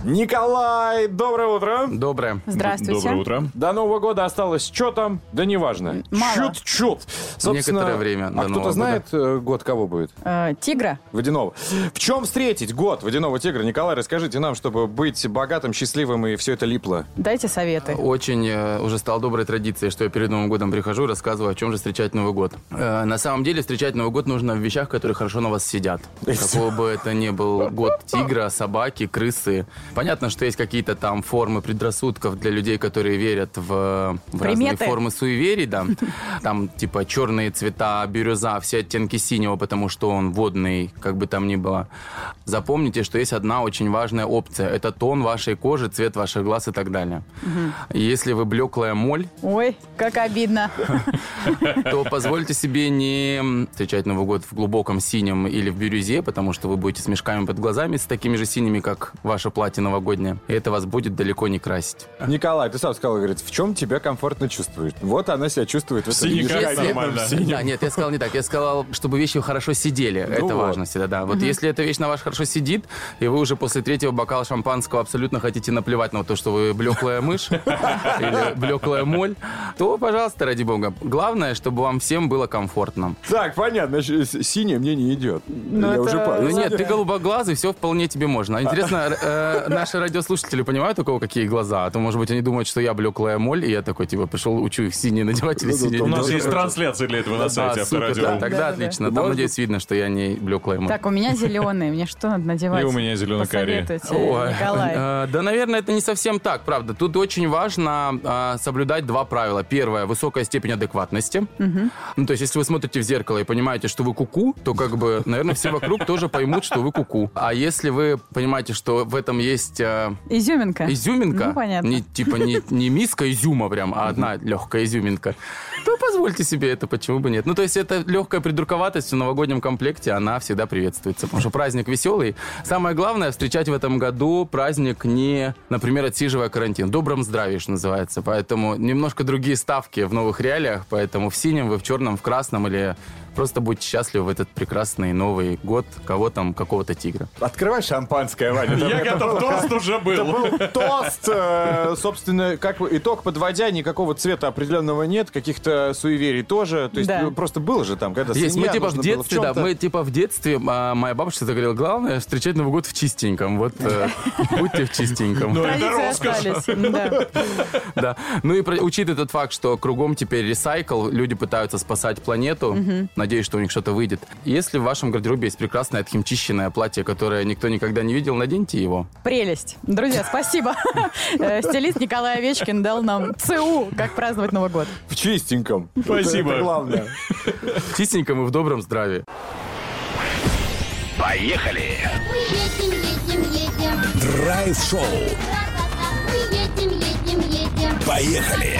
B: Николай, доброе утро.
I: Доброе.
C: Здравствуйте.
D: Доброе утро.
B: До Нового года осталось что там? Да неважно.
C: Мало.
B: Чуть-чуть. Собственно,
I: Некоторое время
B: А кто-то
I: Нового
B: знает э, год кого будет?
C: Э, Тигра?
B: Водяного. В чем встретить год водяного тигра? Николай, расскажите нам, чтобы быть богатым, счастливым и все это липло.
C: Дайте советы.
I: Очень э, уже стал доброй традицией, что я перед Новым годом прихожу и рассказываю, о чем же встречать Новый год. Э, на самом деле встречать Новый год нужно в вещах, которые хорошо на вас сидят. Какого бы это ни был год тигра, собаки, крысы. Понятно, что есть какие-то там формы предрассудков для людей, которые верят в, в разные формы суеверий, да. Там типа черные цвета, бирюза, все оттенки синего, потому что он водный, как бы там ни было. Запомните, что есть одна очень важная опция. Это тон вашей кожи, цвет ваших глаз и так далее. И Если вы блеклая моль,
C: Ой, как обидно.
I: то позвольте себе не встречать Новый год в глубоком синем или в бирюзе, потому что вы будете с мешками под глазами, с такими же синими, как ваше платье новогоднее. И это вас будет далеко не красить.
B: Николай, ты сам сказал, говорит, в чем тебя комфортно чувствуешь? Вот она себя чувствует в этом
D: синяках
B: ежегодном
D: нормально.
I: Да, нет, я сказал не так. Я сказал, чтобы вещи хорошо сидели. это
B: вот.
I: важно всегда, да. Вот если эта вещь на вас хорошо сидит, и вы уже после третьего бокала шампанского абсолютно хотите наплевать на то, что вы блеклая мышь или блеклая моль, то, пожалуйста, ради бога. Главное, чтобы вам всем было комфортно.
B: Так, понятно, синее мне не идет. Я
C: это-
B: уже
I: Ну
B: понял.
I: нет, ты голубоглазый, все вполне тебе можно. Интересно, э, наши радиослушатели понимают, у кого какие глаза? А то, может быть, они думают, что я блеклая моль, и я такой, типа, пришел, учу их синие надевать или синие
D: У нас есть трансляция для этого на
I: А,
D: сайте Авторадио.
I: да, тогда отлично. Там, надеюсь, видно, что я не блеклая моль.
C: Так, у меня зеленый. Мне что надо надевать?
D: И у меня
I: Ой,
C: Николай.
I: э, да, наверное, это не совсем так, правда. Тут очень важно э, соблюдать два правила. Первое, высокая степень адекватности. Ну, то есть, если вы смотрите в зеркало и понимаете, что вы куку, то, как бы, наверное, все вокруг тоже поймут, что вы куку. А если вы понимаете, что в этом есть э,
C: Изюминка.
I: изюминка,
C: Ну, понятно.
I: не, типа не, не миска изюма прям, а одна легкая изюминка, то позвольте себе это, почему бы нет. Ну, то есть, это легкая придурковатость в новогоднем комплекте, она всегда приветствуется, потому что праздник веселый. Самое главное, встречать в этом году праздник не, например, отсиживая карантин. Добром здравии, что называется. Поэтому немножко другие ставки в новых реалиях, поэтому в синем, вы в черном, в красном или просто будьте счастливы в этот прекрасный Новый год кого там, какого-то тигра.
B: Открывай шампанское, Ваня.
D: Я готов,
B: был-
D: тост уже
B: Это
D: был.
B: был тост, э, собственно, как бы итог подводя, никакого цвета определенного нет, каких-то суеверий тоже. То есть
C: Да.
B: ну, просто было же там, когда
I: Есть, мы типа в детстве, да, мы типа в детстве, а, моя бабушка говорила, главное встречать Новый год в чистеньком, вот э, будьте в чистеньком.
D: Ну, это
C: Традиции
D: роскошь.
C: остались. Да.
I: Ну и учитывая тот факт, что кругом теперь ресайкл, люди пытаются спасать планету, надеюсь, что у них что-то выйдет. Если в вашем гардеробе есть прекрасное отхимчищенное платье, которое никто никогда не видел, наденьте его.
C: Прелесть. Друзья, спасибо. Э, Стилист Николай Овечкин дал нам ЦУ, как праздновать Новый год.
B: В чистеньком.
D: Спасибо.
B: Это, главное.
I: В чистеньком и в добром здравии.
E: Поехали!
H: Мы едем, едем, едем.
E: Драйв-шоу.
H: Ра-та-та. Мы едем, едем, едем.
E: Поехали!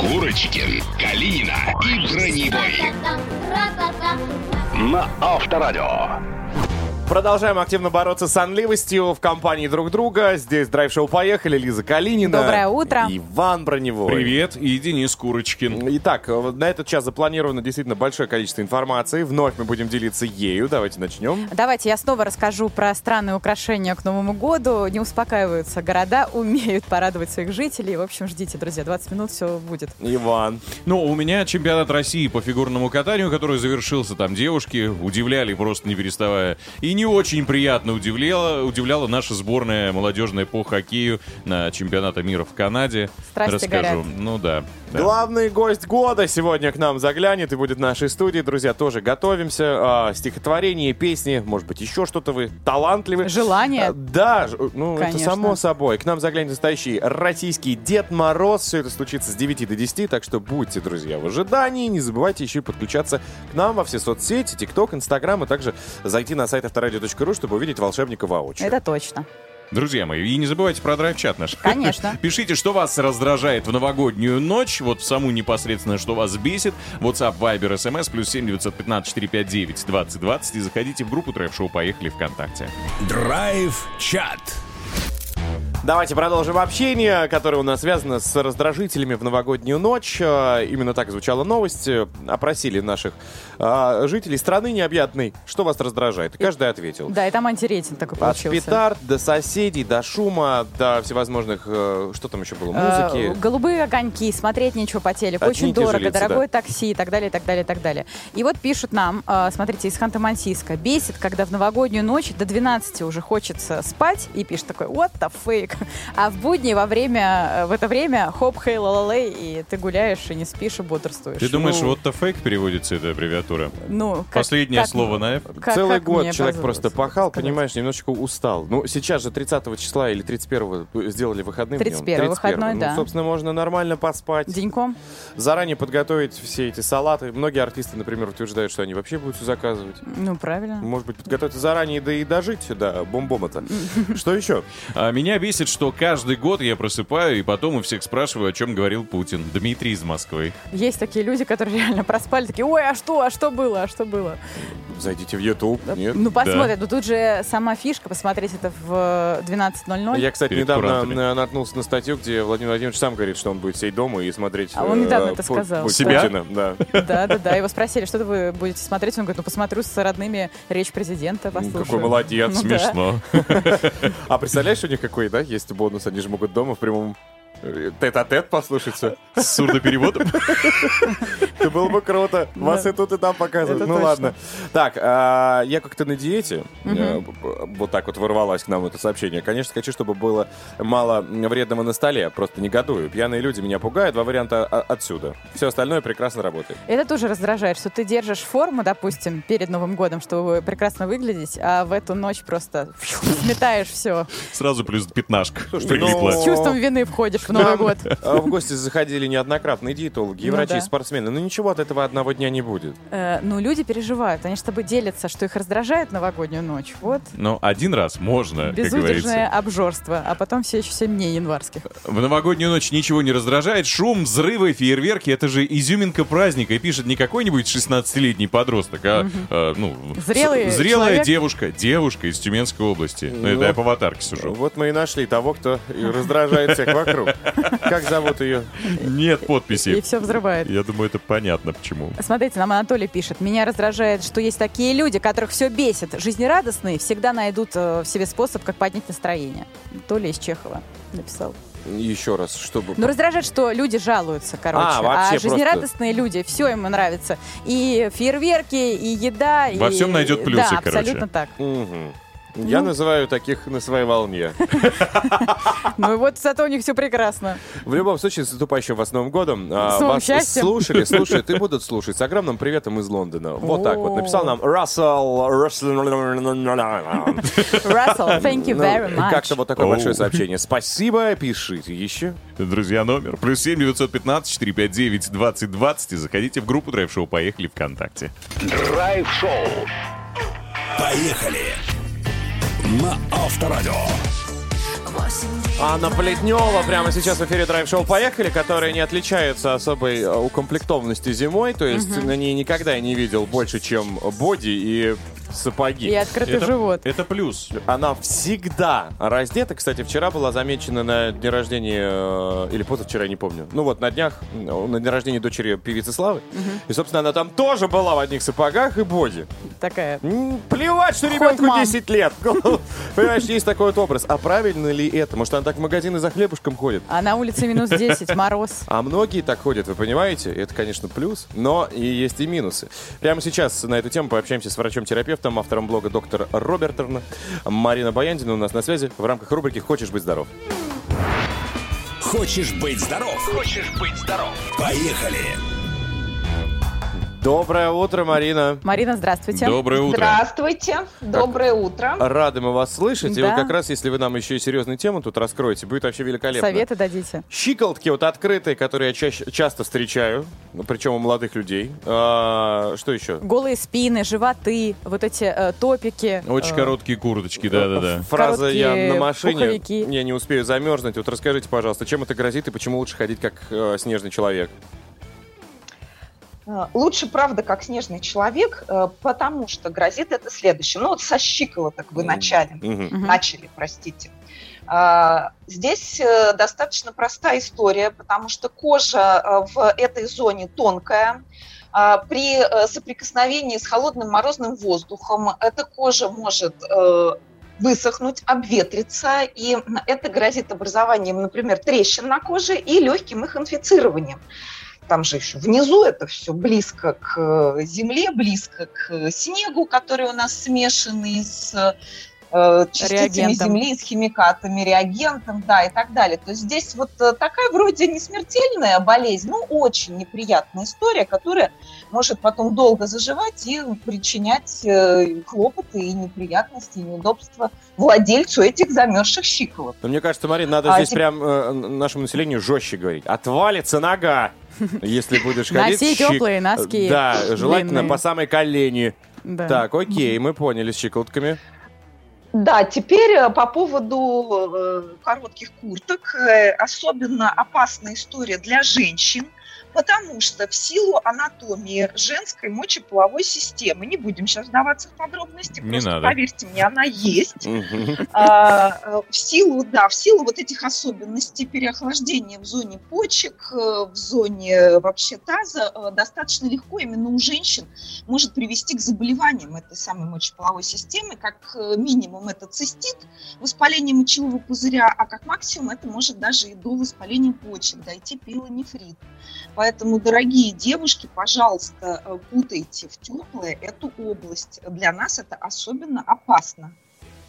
E: Курочкин, Калина и Броневой на Авторадио.
B: Продолжаем активно бороться с сонливостью в компании друг друга. Здесь драйв-шоу «Поехали». Лиза Калинина.
C: Доброе утро.
B: Иван Броневой.
D: Привет, и Денис Курочкин.
B: Итак, на этот час запланировано действительно большое количество информации. Вновь мы будем делиться ею. Давайте начнем.
C: Давайте я снова расскажу про странные украшения к Новому году. Не успокаиваются города, умеют порадовать своих жителей. В общем, ждите, друзья, 20 минут все будет.
B: Иван.
D: Ну, у меня чемпионат России по фигурному катанию, который завершился. Там девушки удивляли просто не переставая. И не очень приятно удивляла, удивляла наша сборная молодежная по хоккею на чемпионата мира в Канаде.
C: Страсти
D: Расскажу.
C: горят.
D: Ну да. Да.
B: Главный гость года сегодня к нам заглянет и будет в нашей студии. Друзья, тоже готовимся. А, стихотворения, песни, может быть, еще что-то вы талантливы.
C: Желание.
B: А, Да, ж- ну это
C: Конечно.
B: само собой. К нам заглянет настоящий российский Дед Мороз. Все это случится с 9 до 10, так что будьте, друзья, в ожидании. Не забывайте еще и подключаться к нам во все соцсети, ТикТок, Инстаграм, и также зайти на сайт авторадио.ру, чтобы увидеть волшебника воочию.
C: Это точно.
D: Друзья мои, и не забывайте про драйв-чат наш.
C: Конечно.
D: Пишите, что вас раздражает в новогоднюю ночь, вот в саму непосредственно, что вас бесит. WhatsApp, Viber, SMS, плюс 7 915 459 2020 и заходите в группу Трэп Шоу «Поехали» ВКонтакте.
E: Драйв-чат.
B: Давайте продолжим общение, которое у нас связано с раздражителями в новогоднюю ночь. Э, Именно так звучала новость. Э, Опросили наших э, жителей страны необъятной, что вас раздражает. И каждый ответил.
C: Да, и там антирейтинг такой
B: От
C: получился.
B: петард до соседей, до шума, до всевозможных... э, Что там еще было?
C: Э,
B: Музыки.
C: голубые огоньки, смотреть нечего по телеку,
B: Одни
C: очень дорого,
B: лица,
C: дорогое
B: да.
C: такси и так далее, и так далее, и так далее. И вот пишут нам, э, смотрите, из Ханты-Мансийска, бесит, когда в новогоднюю ночь до 12 уже хочется спать, и пишет такой, what the fake. А в будни во время, э, в это время хоп, хей, ла и ты гуляешь и не спишь и бодрствуешь.
D: Ты думаешь,
C: Ну,
D: вот the fake переводится эта аббревиатура?
C: ну, как-
D: Последнее
C: как-
D: слово на F?
C: как-
B: Целый
C: как
B: год человек просто пахал,
C: сказать?
B: понимаешь, немножечко устал. Ну, сейчас же 30 числа или 31 сделали выходным днем.
C: 31 выходной,
B: Ну,
C: да.
B: собственно, можно нормально поспать.
C: Деньком?
B: Заранее подготовить все эти салаты. Многие артисты, например, утверждают, что они вообще будут все заказывать.
C: Ну, правильно.
B: Может быть, подготовиться заранее, да и дожить, да, бомбом это. Что еще?
D: А меня бесит, что каждый год я просыпаю и потом у всех спрашиваю, о чем говорил Путин. Дмитрий из Москвы.
C: Есть такие люди, которые реально проспали, такие, ой, а что, а что было, а что было?
B: Зайдите в YouTube. Нет?
C: Ну, посмотрят. Но тут же сама фишка, посмотреть это в 12.00.
B: Я, кстати,
D: Перед
B: недавно
D: кураторами.
B: э, наткнулся на статью, где Владимир Владимирович сам говорит, что он будет сидеть дома и смотреть
C: А он
B: э,
C: недавно это
B: Пу-
C: сказал.
D: Себя?
B: Путина. Да.
C: Да, да, да. Его спросили, что вы будете смотреть. Он говорит, ну, посмотрю с родными речь президента, послушаю.
B: Какой молодец,
C: Ну да.
D: Смешно.
B: А представляешь, у них какой, да, есть бонус? Они же могут дома в прямом тет-а-тет послушать все.
D: С сурдопереводом?
B: Это было бы круто. Вас и тут, и там показывают. Ну ладно. Так, а, я как-то на диете. э, Вот так вот ворвалась к нам это сообщение. Конечно, хочу, чтобы было мало вредного на столе. Просто негодую. Пьяные люди меня пугают. Два варианта о- отсюда. Все остальное прекрасно работает.
C: Это тоже раздражает, что ты держишь форму, допустим, перед Новым годом, чтобы прекрасно выглядеть, а в эту ночь просто сметаешь все.
D: Сразу плюс пятнашка
C: С чувством вины входишь в Новый год.
B: А В гости заходили неоднократно и диетологи, и
C: Ну
B: врачи, и спортсмены. Но ничего от этого одного дня не будет.
C: Э, Ну, люди переживают. Они с тобой делятся, что их раздражает новогоднюю ночь. Вот
D: Но один раз можно, как
C: безудержное
D: говорится.
C: обжорство, а потом все еще 7 дней январских.
D: В новогоднюю ночь ничего не раздражает. Шум, взрывы, фейерверки — это же изюминка праздника. И пишет не какой-нибудь 16-летний подросток, а, э, ну,
C: Зрелый
D: зрелая
C: человек.
D: девушка. Девушка из Тюменской области. Ну, это
B: Ну,
D: я по аватарке сужу.
B: Вот мы и нашли того, кто раздражает всех вокруг. Как зовут ее?
D: Нет
C: И
D: подписи.
C: все взрывает.
D: Я думаю, это понятно почему.
C: Смотрите, нам Анатолий пишет. Меня раздражает, что есть такие люди, которых все бесит. Жизнерадостные всегда найдут э, в себе способ, как поднять настроение. Толя из Чехова написал.
B: Еще раз, чтобы...
C: Ну, раздражает, что люди жалуются, короче.
B: А, вообще просто-
C: жизнерадостные люди, все ему нравится. И фейерверки, и еда.
D: Во
C: и...
D: всем найдет плюсы,
C: Да,
D: короче.
C: абсолютно так.
B: Мгм. Я называю таких на своей волне.
C: Ну и вот зато у них все прекрасно.
B: В любом случае, с наступающим вас Новым годом. А,
C: С новым
B: вас слушали, слушают и будут слушать. С огромным приветом из Лондона. Вот так вот. Написал нам Рассел...
C: Рассел, thank you very
B: Ну,
C: much.
B: Как-то вот такое большое сообщение. Спасибо, пишите еще.
D: Друзья, номер плюс 7 915 459 2020 и заходите в группу Драйв Шоу «Поехали» ВКонтакте.
E: Драйв-шоу. Поехали. На Авторадио.
B: Анна Плетнева прямо сейчас в эфире драйв-шоу «Поехали», которая не отличается особой э, укомплектованностью зимой, то есть на ней никогда я не видел больше, чем боди. И сапоги.
C: И открытый
D: Это,
C: живот.
D: это плюс.
B: Она всегда раздета. Кстати, вчера была замечена на дне рождения, э, или позавчера, я не помню. Ну вот, на днях, на дне рождения дочери певицы Славы. И, собственно, она там тоже была в одних сапогах и боди.
C: Такая.
B: Плевать, что ребенку
C: mom.
B: 10 лет. Понимаешь, есть такой вот образ. А правильно ли это? Может, она так в магазины за хлебушком ходит?
C: А на улице минус 10, мороз.
B: А многие так ходят, вы понимаете? Это, конечно, плюс, но и есть и минусы. Прямо сейчас на эту тему пообщаемся с врачом-терапевтом, автором блога доктор Робертерна. Марина Баяндина у нас на связи в рамках рубрики «Хочешь быть здоров».
E: Хочешь быть здоров? Хочешь быть здоров? Поехали.
B: Доброе утро, Марина.
C: Марина, здравствуйте.
D: Доброе утро.
J: Здравствуйте, доброе утро.
B: Рады мы вас слышать. И
C: Да.
B: вот как раз, если вы нам еще и серьезную тему тут раскроете, будет вообще великолепно.
C: Советы дадите.
B: Щиколотки вот открытые, которые я чаще- часто встречаю, ну, причем у молодых людей. А, что еще?
C: Голые спины, животы, вот эти э, топики.
D: Очень
C: э,
D: короткие курточки, да-да-да.
B: Фраза «я на машине,
C: пуховики.
B: я не успею замерзнуть». Вот расскажите, пожалуйста, чем это грозит и почему лучше ходить как э, снежный человек?
J: Э, Лучше, правда, как снежный человек, э, потому что грозит это следующим. Ну вот со щиколоток вы
B: Мгм.
J: начали. Начали, простите. А, Здесь э, достаточно простая история, потому что кожа э, в этой зоне тонкая. А, При соприкосновении с холодным морозным воздухом эта кожа может высохнуть, обветриться, и это грозит образованием, например, трещин на коже и легким их инфицированием. Там же еще внизу это все близко к э, земле, близко к снегу, который у нас смешанный с э, частицами
C: Реагентом.
J: земли, с химикатами, реагентом, да, и так далее. То есть здесь вот э, такая вроде не смертельная болезнь, но очень неприятная история, которая может потом долго заживать и причинять хлопоты и неприятности, и неудобства владельцу этих замерзших щиколоток.
B: Но мне кажется, Марин, надо
J: А
B: здесь
J: теп-
B: прям э, нашему населению жестче говорить. Отвалится нога, если будешь ходить.
C: Носи
B: щик-
C: теплые носки
B: Да, желательно
C: длинные.
B: по самой колени.
C: Да.
B: Так, окей, мы поняли с щиколотками.
J: Да, теперь э, по поводу э, коротких курток. Э, Особенно опасная история для женщин, потому что в силу анатомии женской мочеполовой системы, не будем сейчас вдаваться в подробности,
D: Не
J: просто
D: надо.
J: поверьте мне, она есть. А, э, в силу, да, в силу вот этих особенностей переохлаждения в зоне почек, э, в зоне вообще таза, э, достаточно легко именно у женщин может привести к заболеваниям этой самой мочеполовой системы. Как минимум это цистит, воспаление мочевого пузыря, а как максимум это может даже и до воспаления почек дойти пилонефрит. Поэтому, дорогие девушки, пожалуйста, э, кутайте в теплое эту область. Для нас это особенно опасно.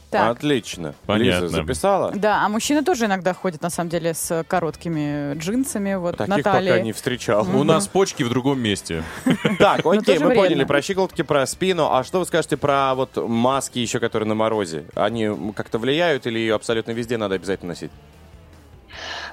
C: Так.
B: Отлично.
D: Понятно.
B: Лиза записала?
C: Да, а мужчины тоже иногда ходят, на самом деле, с короткими джинсами. Вот
B: Таких
C: Наталья.
B: пока не встречал.
D: У нас почки в другом месте.
B: Так,
C: Но
B: окей, мы поняли про щиколотки, про спину. А что вы скажете про вот маски еще, которые на морозе? Они как-то влияют или ее абсолютно везде надо обязательно носить?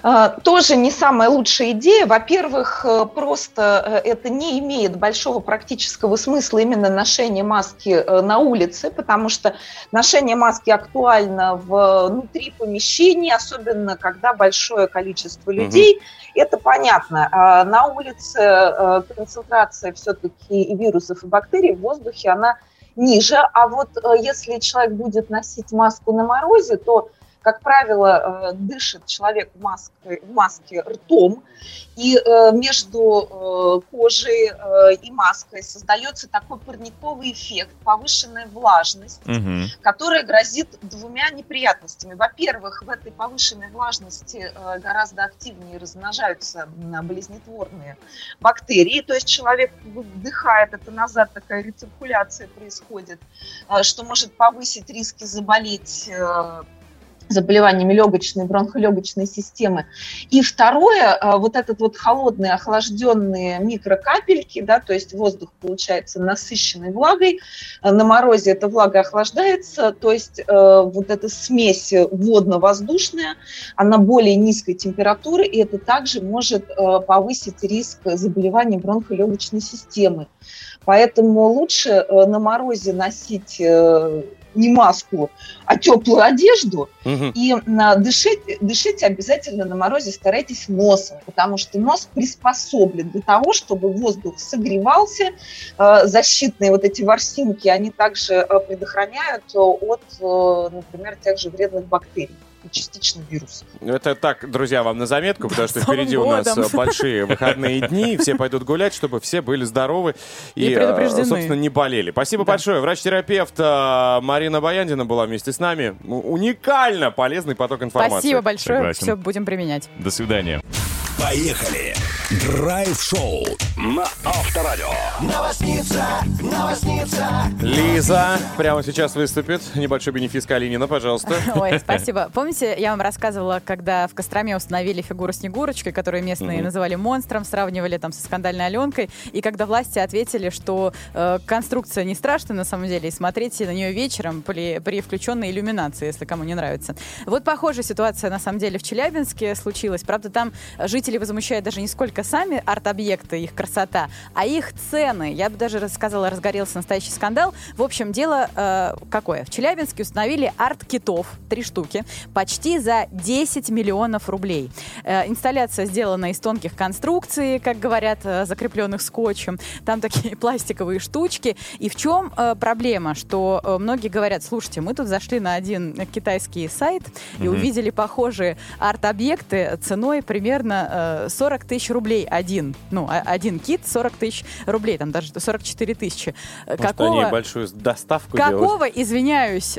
J: А, Тоже не самая лучшая идея. Во-первых, э, просто э, это не имеет большого практического смысла именно ношение маски э, на улице, потому что ношение маски актуально внутри помещений, особенно когда большое количество людей. Это понятно. А На улице э, концентрация все-таки и вирусов, и бактерий в воздухе, она ниже. А вот э, если человек будет носить маску на морозе, то как правило, э, дышит человек в маске, в маске ртом, и э, между э, кожей и маской создается такой парниковый эффект, повышенная влажность,
D: Мгм.
J: которая грозит двумя неприятностями. Во-первых, в этой повышенной влажности гораздо активнее размножаются болезнетворные бактерии, то есть человек вдыхает это назад, такая рециркуляция происходит, что может повысить риски заболеть заболеваниями легочной, бронхолегочной системы. И второе, э, вот этот вот холодные, охлажденные микрокапельки, да, то есть воздух получается насыщенной влагой, Э, на морозе эта влага охлаждается, то есть э, вот эта смесь водно-воздушная, она более низкой температуры, и это также может повысить риск заболеваний бронхолегочной системы. Поэтому лучше на морозе носить э, не маску, а теплую одежду,
B: Мгм.
J: и на, дышать, дышите обязательно на морозе старайтесь носом, потому что нос приспособлен для того, чтобы воздух согревался. Э, защитные вот эти ворсинки, они также э, предохраняют э, от, например, тех же вредных бактерий частично вирусов.
B: Это так, друзья, вам на заметку, потому что впереди у нас большие выходные дни, все пойдут гулять, чтобы все были здоровы и,
C: И
B: э, собственно, не болели. Спасибо
C: Да.
B: большое. Врач-терапевт э, Марина Баяндина была вместе с нами. Уникально полезный поток информации.
C: Спасибо большое.
D: Согласен.
C: Все будем применять.
D: До свидания.
E: Поехали! Драйв-шоу на Авторадио.
B: Лиза прямо сейчас выступит. Небольшой бенефис Калинина, пожалуйста.
C: Ой, спасибо. Помните, я вам рассказывала, когда в Костроме установили фигуру Снегурочкой, которую местные
B: Мгм.
C: называли монстром, сравнивали там со скандальной Аленкой, и когда власти ответили, что э, конструкция не страшная на самом деле, и смотрите на нее вечером при, при включенной иллюминации, если кому не нравится. Вот похожая ситуация на самом деле в Челябинске случилась. Правда, там жители Зрители возмущают даже не сколько сами арт-объекты, их красота, а их цены. Я бы даже рассказала, разгорелся настоящий скандал. В общем, дело э, какое? В Челябинске установили арт-китов, три штуки, почти за 10 миллионов рублей. Э, инсталляция сделана из тонких конструкций, как говорят, э, закрепленных скотчем. Там такие пластиковые штучки. И в чем э, проблема? Что э, многие говорят, слушайте, мы тут зашли на один китайский сайт и увидели похожие арт-объекты ценой примерно э, 40 тысяч рублей один. Ну, один кит 40 тысяч рублей, там даже 44 тысячи. Э,
B: Может, они большую доставку делают?
C: Какого, извиняюсь,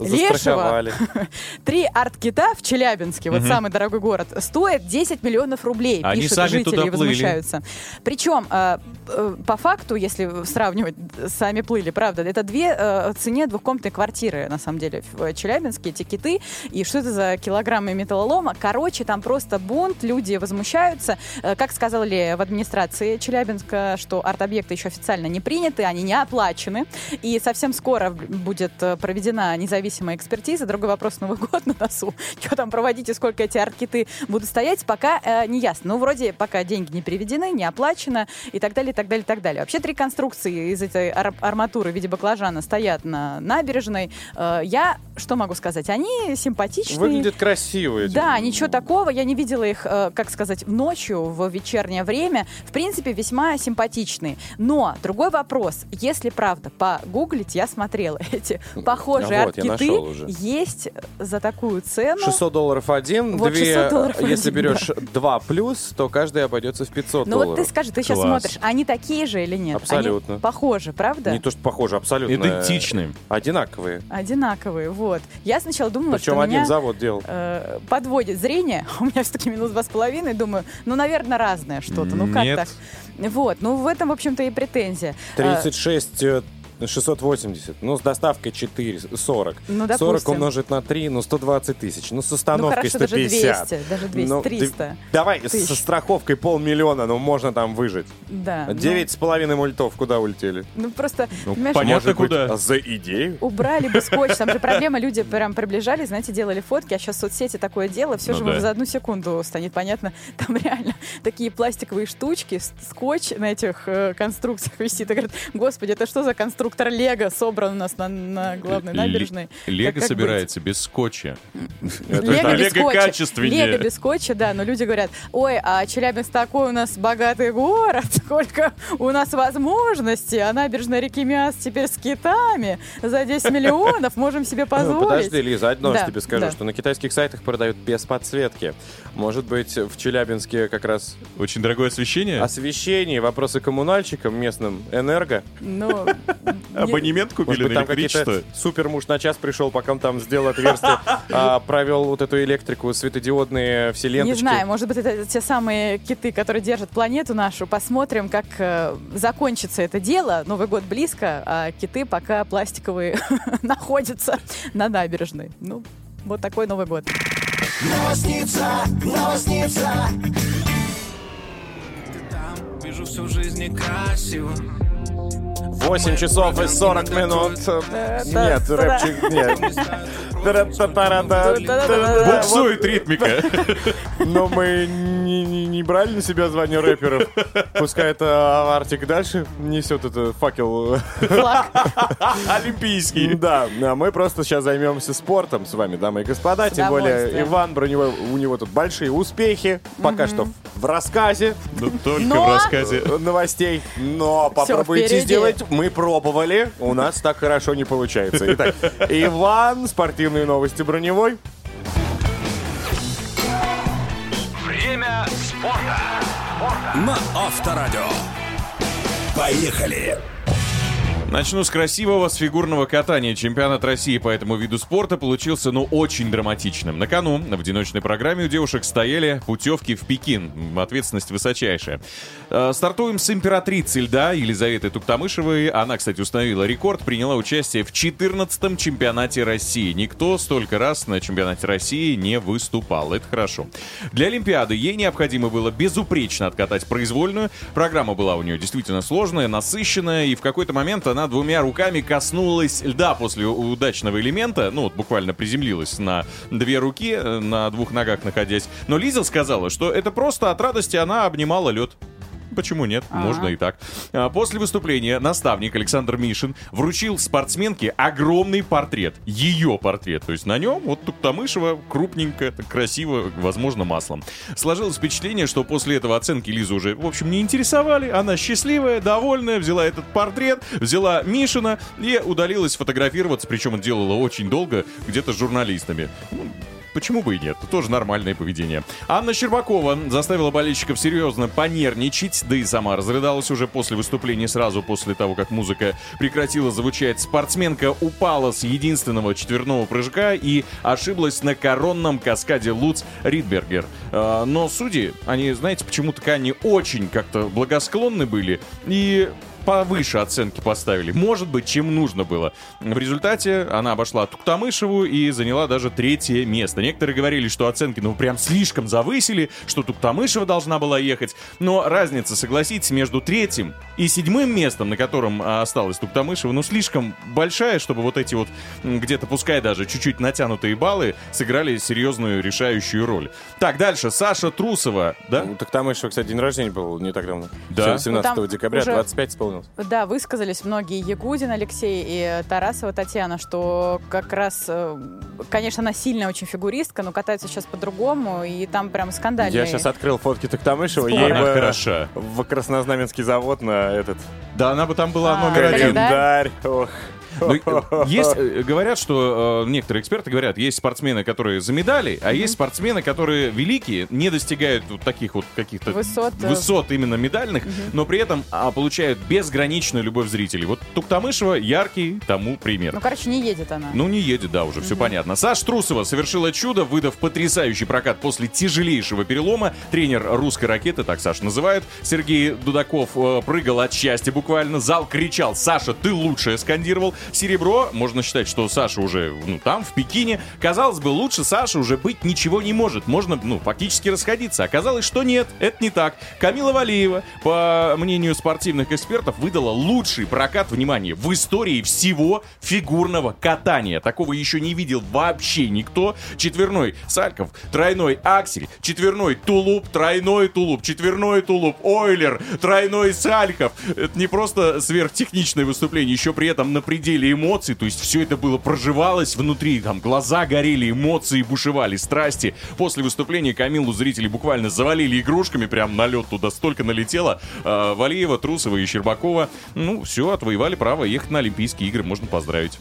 C: э, лешего
B: Застраховали.
C: три арт-кита в Челябинске, вот самый дорогой город, стоит 10 миллионов рублей,
D: Они
C: пишут
D: сами
C: жители
D: туда
C: и
D: плыли.
C: возмущаются. Причем, э, э, по факту, если сравнивать, сами плыли, правда, это две э, цене двухкомнатной квартиры, на самом деле, в Челябинске, эти киты. И что это за килограммы металлолома? Короче, там просто бунт, люди возмущаются. Э, Как сказали в администрации Челябинска, что арт-объекты еще официально не приняты, они не оплачены. И совсем скоро будет э, проведена независимая экспертиза. Другой вопрос, Новый год на носу. Что там проводить и сколько эти арт-киты будут стоять, пока э, не ясно. Ну, вроде пока деньги не переведены, не оплачено и так далее, и так далее, и так далее. Вообще три конструкции из этой ар- арматуры в виде баклажана стоят на набережной. Э, я что могу сказать? Они симпатичные.
B: Выглядят красиво. эти.
C: Да, ничего такого. Я не видела их, э, как сказать, ночью, в вечернее время. В принципе, весьма симпатичные. Но другой вопрос. Если правда погуглить, я смотрела эти похожие
B: А вот, я нашел уже.
C: Есть за такую цену.
B: 600 долларов один,
C: Вот
B: две,
C: 600 долларов
B: если
C: один,
B: берешь два плюс, то каждый обойдется в 500
C: Ну вот
B: долларов.
C: ты скажи, ты сейчас
D: Класс.
C: смотришь, они такие же или нет?
B: Абсолютно.
C: Они похожи, правда?
B: Не то, что похоже, абсолютно.
D: Идентичны.
B: Одинаковые.
C: Одинаковые, вот. Я сначала думала,
B: Причем
C: что
B: один
C: меня
B: завод делал.
C: э, подводит зрение. У меня все-таки минус два с половиной. Думаю, ну, наверное, разное что-то. Ну, как
D: Нет.
C: так? Вот, ну, в этом, в общем-то, и претензия. Э,
B: 36 э, 680. Ну, с доставкой 4, 40.
C: Ну,
B: 40
C: допустим.
B: умножить на 3, ну, 120 тысяч. Ну, с
C: Ну,
B: остановкой
C: хорошо, даже
B: 150.
C: 200, даже 200,
B: Ну, ты-
C: 300.
B: Давай,
C: тысяч.
B: со страховкой полмиллиона, ну, можно там выжить.
C: Да. ну,
B: Девять с половиной мультов куда улетели?
C: Ну, просто,
D: Ну, понятно,
B: Может быть,
D: куда.
B: за идею?
C: убрали бы скотч. Там же проблема, люди прям приближались, знаете, делали фотки, а сейчас соцсети такое дело, все
D: Ну
C: же
D: да.
C: за одну секунду станет понятно. Там реально такие пластиковые штучки, скотч на этих э, конструкциях висит. И говорят, господи, это что за конструктор Лего собран у нас на, на главной набережной?
D: Ле- Лего
C: как быть?
D: собирается без скотча.
C: Лего, без скотча.
D: качественнее.
C: Лего без скотча, да, но люди говорят, ой, а Челябинск такой у нас богатый город, сколько у нас возможностей, а набережная реки Миас теперь с китами за 10 миллионов можем себе позволить.
B: Ну, Подожди, Лиза, одно
C: Да,
B: тебе скажу,
C: да.
B: что на китайских сайтах продают без подсветки. Может быть, в Челябинске как раз
D: Очень дорогое освещение.
B: освещение, вопросы коммунальщикам местным, энерго.
C: Ну,
D: Абонемент купили на электричество.
B: супер муж на час пришел, пока он там сделал отверстие, а, провел вот эту электрику, светодиодные все
C: не
B: ленточки.
C: знаю, может быть, это те самые киты, которые держат планету нашу. Посмотрим, как э, закончится это дело. Новый год близко, а киты пока пластиковые находятся на набережной. Ну, вот такой Новый год.
K: Вижу всю жизнь некрасиво
B: 8 часов и 40 минут. Нет, рэпчик, нет.
D: Буксует ритмика.
B: Но мы не, брали на себя звание рэперов. Пускай это Артик дальше несет это факел.
D: Олимпийский.
B: Да, а мы просто сейчас займемся спортом с вами, дамы и господа. Тем более. Иван Броневой, у него тут большие успехи. Пока что в рассказе
D: Ну, только в рассказе.
B: новостей. Но попробуйте
C: впереди.
B: Сделать. Мы пробовали. У нас так хорошо не получается. Итак, Иван, спортивные новости Броневой.
E: Время спорта. На Авторадио. Поехали.
D: Начну с красивого, с фигурного катания. Чемпионат России по этому виду спорта получился, ну, очень драматичным. На кону в одиночной программе у девушек стояли путевки в Пекин. Ответственность высочайшая. Э, Стартуем с императрицы льда Елизаветы Туктамышевой. Она, кстати, установила рекорд, приняла участие в 14-м чемпионате России. Никто столько раз на чемпионате России не выступал. Это хорошо. Для Олимпиады ей необходимо было безупречно откатать произвольную. Программа была у нее действительно сложная, насыщенная, и в какой-то момент она она двумя руками коснулась льда после удачного элемента, ну, вот буквально приземлилась на две руки, э, на двух ногах находясь. Но Лиза сказала, что это просто от радости она обнимала лед. Почему нет?
C: Ага.
D: Можно и так. А, После выступления наставник Александр Мишин вручил спортсменке огромный портрет. Ее портрет. То есть на нем вот Туктамышева крупненько, красиво, возможно, маслом. Сложилось впечатление, что после этого оценки Лизу уже, в общем, не интересовали. Она счастливая, довольная, взяла этот портрет, взяла Мишина и удалилась фотографироваться. Причем делала очень долго, где-то с журналистами. Почему бы и нет? Тоже нормальное поведение. Анна Щербакова заставила болельщиков серьезно понервничать, да и сама разрыдалась уже после выступления, сразу после того, как музыка прекратила звучать. Спортсменка упала с единственного четверного прыжка и ошиблась на коронном каскаде Луц Ридбергер. А, Но судьи, они, знаете, почему-то они очень как-то благосклонны были и повыше оценки поставили. Может быть, чем нужно было. В результате она обошла Туктамышеву и заняла даже третье место. Некоторые говорили, что оценки, ну, прям слишком завысили, что Туктамышева должна была ехать. Но разница, согласитесь, между третьим и седьмым местом, на котором а, осталась Туктамышева, ну, слишком большая, чтобы вот эти вот где-то, пускай даже чуть-чуть натянутые баллы, сыграли серьезную решающую роль. Так, дальше. Саша Трусова, да?
B: Ну, так там еще, кстати, день рождения был не так давно.
D: Да.
B: 17
C: Ну,
B: декабря,
C: уже-
B: 25 исполнилось.
C: Да, высказались многие Ягудин Алексей и Тарасова Татьяна, что как раз, э, конечно, она сильная очень фигуристка, но катается сейчас по-другому, и там прям скандальные.
B: Я сейчас открыл фотки Токтамышева,
C: Споры.
B: ей
D: Она
B: бы
D: хороша.
B: в Краснознаменский завод на этот
D: Да, она бы там была
C: А,
D: номер один.
B: календарь. Ох.
D: Ну, есть, говорят, что э, некоторые эксперты говорят, есть спортсмены, которые за медали, а есть спортсмены, которые великие, не достигают вот таких вот каких-то
C: Высот, э.
D: высот именно медальных, но при этом а, получают безграничную любовь зрителей. Вот Туктамышева яркий тому пример.
C: Ну, короче, не едет она.
D: Ну, не едет, да, уже все понятно. Саш Трусова совершила чудо, выдав потрясающий прокат после тяжелейшего перелома. Тренер русской ракеты, так Саша называют, Сергей Дудаков э, прыгал от счастья буквально. Зал кричал «Саша, ты лучшая!» скандировал. Серебро, можно считать, что Саша уже ну, там, в Пекине. Казалось бы, лучше Саши уже быть ничего не может. Можно, ну, фактически расходиться. Оказалось, что нет, это не так. Камила Валиева, по мнению спортивных экспертов, выдала лучший прокат, внимание, в истории всего фигурного катания. Такого еще не видел вообще никто. Четверной Сальков, тройной Аксель, четверной Тулуп, тройной Тулуп, четверной Тулуп, Ойлер, тройной Сальков. Это не просто сверхтехничное выступление, еще при этом на пределе эмоций. То есть все это было проживалось внутри, там глаза горели, эмоции бушевали, страсти. После выступления Камилу зрители буквально завалили игрушками, прям на лед туда столько налетело. А, Валиева, Трусова и Щербакова, ну, все, отвоевали право ехать на Олимпийские игры, можно поздравить.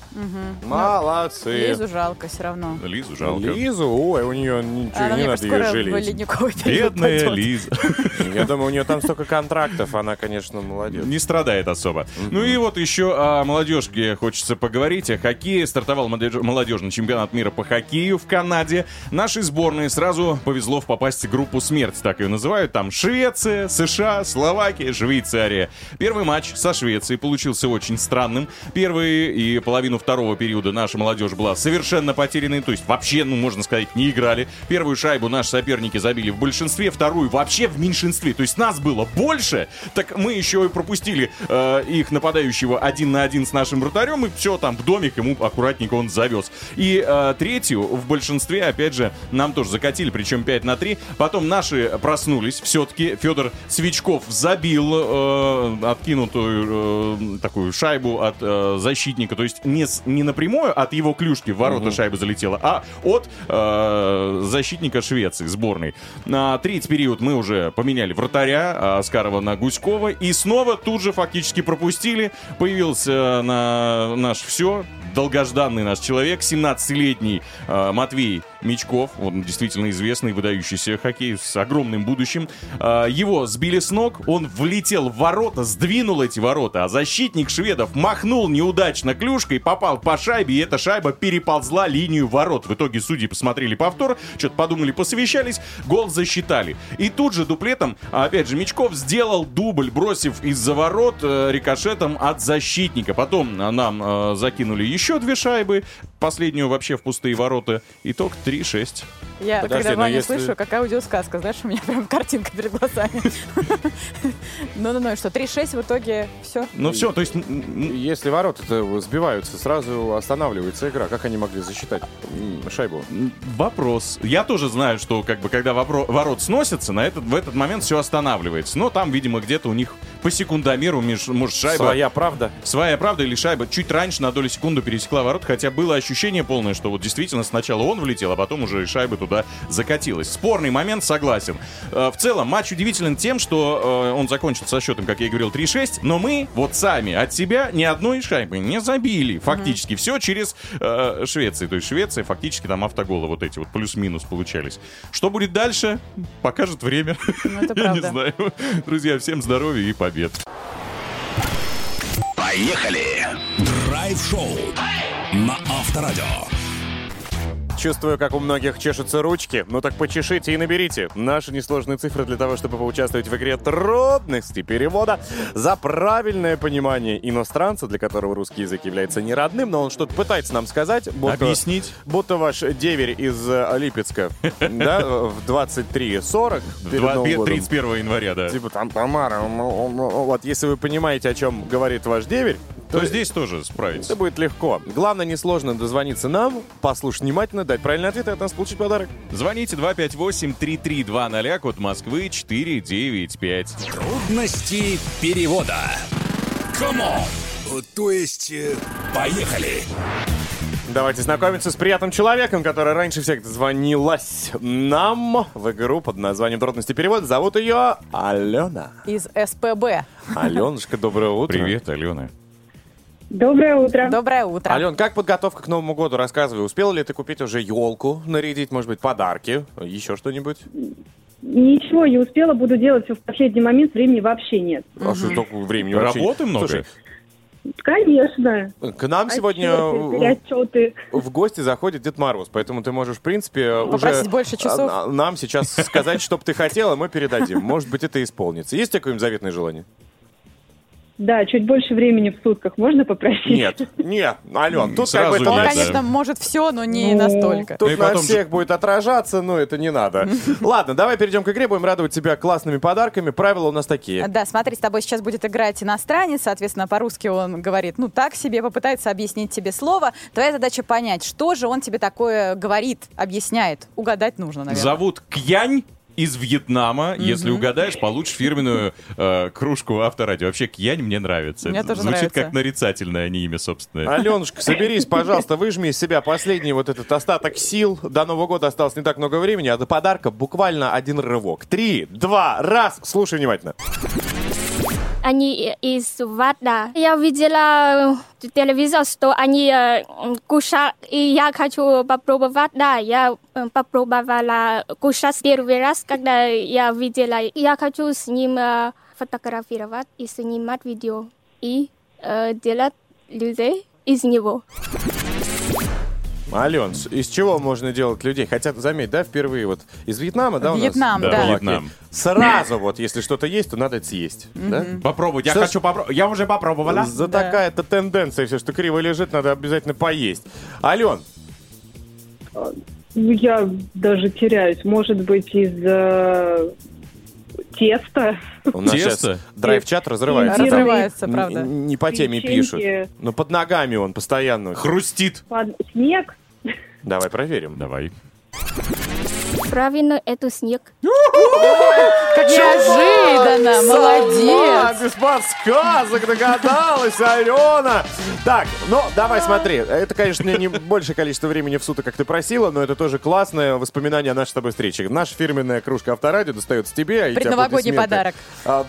B: Молодцы.
C: Лизу жалко все равно.
D: Лизу жалко.
B: Лизу, ой, у нее ничего,
C: Она,
B: не надо ее жалеть.
D: Бедная. Лиза.
B: Я думаю, у нее там столько контрактов, она, конечно, молодец.
D: Не страдает особо. Ну и вот еще о молодежке хочется поговорить. О хоккее. Стартовал молодеж- молодежный чемпионат мира по хоккею в Канаде. Нашей сборной сразу повезло в попасть в группу смерть, так ее называют. Там Швеция, США, Словакия, Швейцария. Первый матч со Швецией получился очень странным. Первый и половину второго периода наша молодежь была совершенно потерянной, то есть вообще, ну, можно сказать, не играли. Первую шайбу наши соперники забили в большинстве, вторую вообще в меньшинстве. То есть нас было больше, так мы еще и пропустили э, их нападающего один на один с нашим вратарем, и все, там в домик ему аккуратненько он завез. И э, третью в большинстве, опять же, нам тоже закатили, причем 5 на 3. Потом наши проснулись, все-таки Федор Свечков забил э, откинутую э, такую шайбу от э, защитника, то есть не, с- не напрямую от его клюшки в ворота шайба залетела, а от э, защитника Швеции, сборной. На третий период мы уже поменяли вратаря а, Аскарова на Гуськова, и снова тут же фактически пропустили. Появился на наш все, долгожданный наш человек, 17-летний э, Матвей Мечков, он действительно известный, выдающийся хоккей с огромным будущим. Э, его сбили с ног, он влетел в ворота, сдвинул эти ворота, а защитник шведов махнул неудачно клюшкой, попал по шайбе, и эта шайба переползла линию ворот. В итоге судьи посмотрели повтор, что-то подумали, посовещались, гол засчитали. И тут же дуплетом, опять же, Мечков сделал дубль, бросив из-за ворот э, рикошетом от защитника. Потом э, нам э, закинули еще еще две шайбы, последнюю вообще в пустые ворота. Итог 3-6.
C: Я,
B: Подожди,
C: когда
B: но
C: Ваню
B: если-
C: слышу, как аудиосказка, знаешь, у меня прям картинка перед глазами. Ну-ну-ну, что, 3-6 в итоге все?
D: Ну все, то есть
B: Если ворота сбиваются, сразу останавливается игра. Как они могли засчитать шайбу?
D: Вопрос. Я тоже знаю, что как бы когда ворот сносятся, на этот, в этот момент все останавливается. Но там, видимо, где-то у них по секундомеру, меж- может, шайба...
B: Своя правда.
D: Своя правда или шайба чуть раньше на долю секунды пересекла ворот, хотя было ощущение полное, что вот действительно сначала он влетел, а потом уже и шайба туда закатилась. Спорный момент, согласен. Э, В целом, матч удивителен тем, что э, он закончился со счетом, как я и говорил, 3-6, но мы вот сами от себя ни одной шайбы не забили. Фактически все через э, Швеции. То есть Швеция фактически там автоголы вот эти вот плюс-минус получались. Что будет дальше, покажет время.
C: Ну, это
D: Я не знаю. Друзья, всем здоровья и побед.
E: Поехали! Драйв-шоу на Авторадио.
B: Чувствую, как у многих чешутся ручки. Ну так почешите и наберите наши несложные цифры для того, чтобы поучаствовать в игре трудности перевода за правильное понимание иностранца, для которого русский язык является не родным, но он что-то пытается нам сказать. Будто,
D: Объяснить.
B: Будто ваш деверь из э, Липецка, да, в 23.40 перед
D: Два-
B: Новым годом.
D: 31 января, да.
B: Типа там Тамара, вот если вы понимаете, о чем говорит ваш деверь,
D: То здесь тоже справиться.
B: это будет легко. Главное, несложно дозвониться нам, послушать внимательно, дать правильный ответ и от нас получить подарок.
D: Звоните 258-3320, код Москвы 495.
E: Трудности перевода. Come on! То есть, э, поехали!
B: Давайте знакомиться с приятным человеком, который раньше всех дозвонилась нам в игру под названием «Трудности перевода». Зовут ее Алена.
C: Из СПБ.
B: Аленушка, доброе утро.
D: Привет, Алена.
L: Доброе утро.
C: Доброе утро.
B: Ален, как подготовка к Новому году? Рассказывай, успела ли ты купить уже елку, нарядить, может быть, подарки, еще что-нибудь?
L: Ничего не успела, буду делать все в последний момент, времени вообще нет.
B: А что такое времени вообще?
D: Работы много?
B: Слушай,
L: Конечно.
B: к нам сегодня
L: Отчеты,
B: в- гости заходит Дед Мороз, поэтому ты можешь, в принципе,
C: Попросить
B: уже
C: больше часов?
B: а, нам сейчас сказать, что бы ты хотела, мы передадим. Может быть, это исполнится. Есть у тебя какое-нибудь заветное желание?
L: Да, чуть больше времени в сутках можно попросить?
B: Нет, нет, Ален, тут как
D: Сразу
B: бы это
C: Он,
D: нет,
B: на-
D: да.
C: конечно, может все, но не
L: Ну,
C: настолько.
B: Тут
D: Ну
B: на
D: потом
B: всех будет отражаться, но это не надо. Ладно, давай перейдем к игре, будем радовать тебя классными подарками. Правила у нас такие.
C: Да, смотри, с тобой сейчас будет играть иностранец, соответственно, по-русски он говорит, ну, так себе, попытается объяснить тебе слово. Твоя задача понять, что же он тебе такое говорит, объясняет. Угадать нужно, наверное.
D: Зовут Кьянь из Вьетнама. Если угадаешь, получишь фирменную э, кружку авторадио. Вообще, Кьянь мне нравится.
C: Мне
D: Это
C: тоже
D: Звучит
C: нравится.
D: как нарицательное, а не имя собственное.
B: Аленушка, соберись, пожалуйста, выжми из себя последний вот этот остаток сил. До Нового года осталось не так много времени, а до подарка буквально один рывок. Три, два, раз. Слушай внимательно.
H: Они из Вада. Я видела э, телевизор, что они э, кушают, и я хочу попробовать. Да, я э, попробовала кушать первый раз, когда я видела. Я хочу с ним фотографировать и снимать видео. И э, делать людей из него.
B: Ален, из чего можно делать людей? Хотя, заметь, да, впервые вот из Вьетнама, да, у нас?
C: Вьетнам,
D: Да,
C: да.
D: Вьетнам.
B: Сразу вот, если что-то есть, то надо это съесть. да?
D: Попробовать. Я
B: Что ж-
D: хочу попробовать. Я уже попробовала.
B: За
C: Да.
B: такая-то тенденция, все, что криво лежит, надо обязательно поесть. Ален,
L: Ну, Я даже теряюсь. Может быть, из теста.
B: у нас
D: Тесто?
B: сейчас драйв-чат разрывается.
C: Разрывается, правда.
B: Не по теме
L: Печеньки.
B: пишут. Но под ногами он постоянно.
D: Хрустит.
L: Под- Снег.
B: Давай проверим.
D: Давай.
H: Правильно, это снег.
C: Как неожиданно, молодец.
B: без подсказок догадалась, Алена. Так, ну, давай смотри. Это, конечно, не большее количество времени в суток, как ты просила, но это тоже классное воспоминание о нашей с тобой встрече. Наша фирменная кружка Авторадио достается тебе.
C: Предновогодний подарок.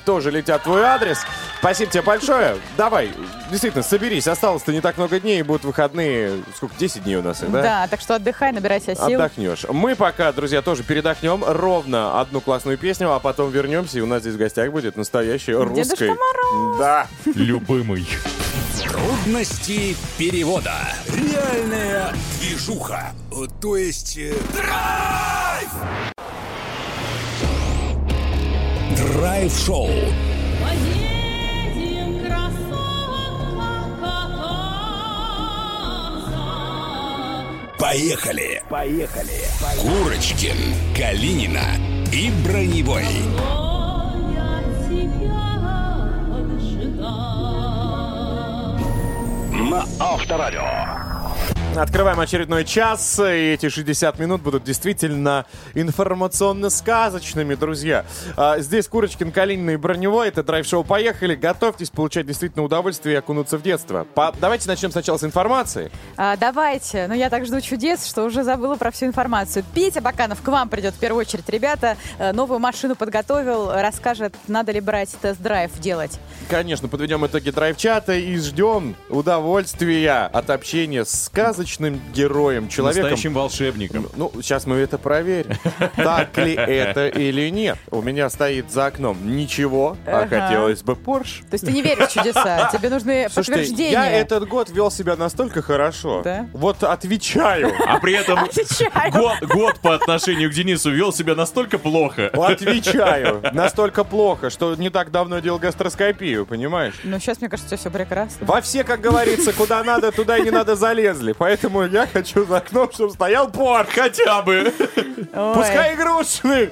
B: тоже летят твой адрес. Спасибо тебе большое. Давай, действительно, соберись. Осталось-то не так много дней, будут выходные. Сколько, 10 дней у нас, да?
C: Да, так что отдыхай, набирайся сил.
B: Отдохнешь. Мы пока, друзья, тоже передохнем ровно одну классную песню, а потом вернемся, и у нас здесь в гостях будет настоящая
C: Дедушка
B: русская. Да.
D: Любимый.
E: Трудности перевода. Реальная движуха. То есть... э, Драйв! Драйв-шоу. Поехали! Поехали! Курочкин, Калинина и Броневой. На Авторадио.
B: Открываем очередной час, и эти 60 минут будут действительно информационно-сказочными, друзья. А, здесь Курочкин, Калинина и Броневой, это драйв-шоу «Поехали». Готовьтесь получать действительно удовольствие и окунуться в детство. По- Давайте начнем сначала с информации.
C: А, давайте. Ну, я так жду чудес, что уже забыла про всю информацию. Петя Баканов к вам придет в первую очередь. Ребята, э, новую машину подготовил, расскажет, надо ли брать тест-драйв делать.
B: Конечно, подведем итоги драйв-чата и ждем удовольствия от общения с сказочным героем, человеком.
D: Настоящим волшебником.
B: Ну, сейчас мы это проверим. Так ли это или нет? У меня стоит за окном ничего, а хотелось бы Порш.
C: То есть ты не веришь в чудеса, тебе нужны подтверждения.
B: я этот год вел себя настолько хорошо.
C: Да?
B: Вот отвечаю.
D: А при этом год по отношению к Денису вел себя настолько плохо.
B: Отвечаю. Настолько плохо, что не так давно делал гастроскопию, понимаешь?
C: Ну, сейчас, мне кажется, все прекрасно.
B: Во все, как говорится, куда надо, туда и не надо залезли. Поэтому я хочу за окном, чтобы стоял порт хотя бы.
C: Ой.
B: Пускай игрушечный.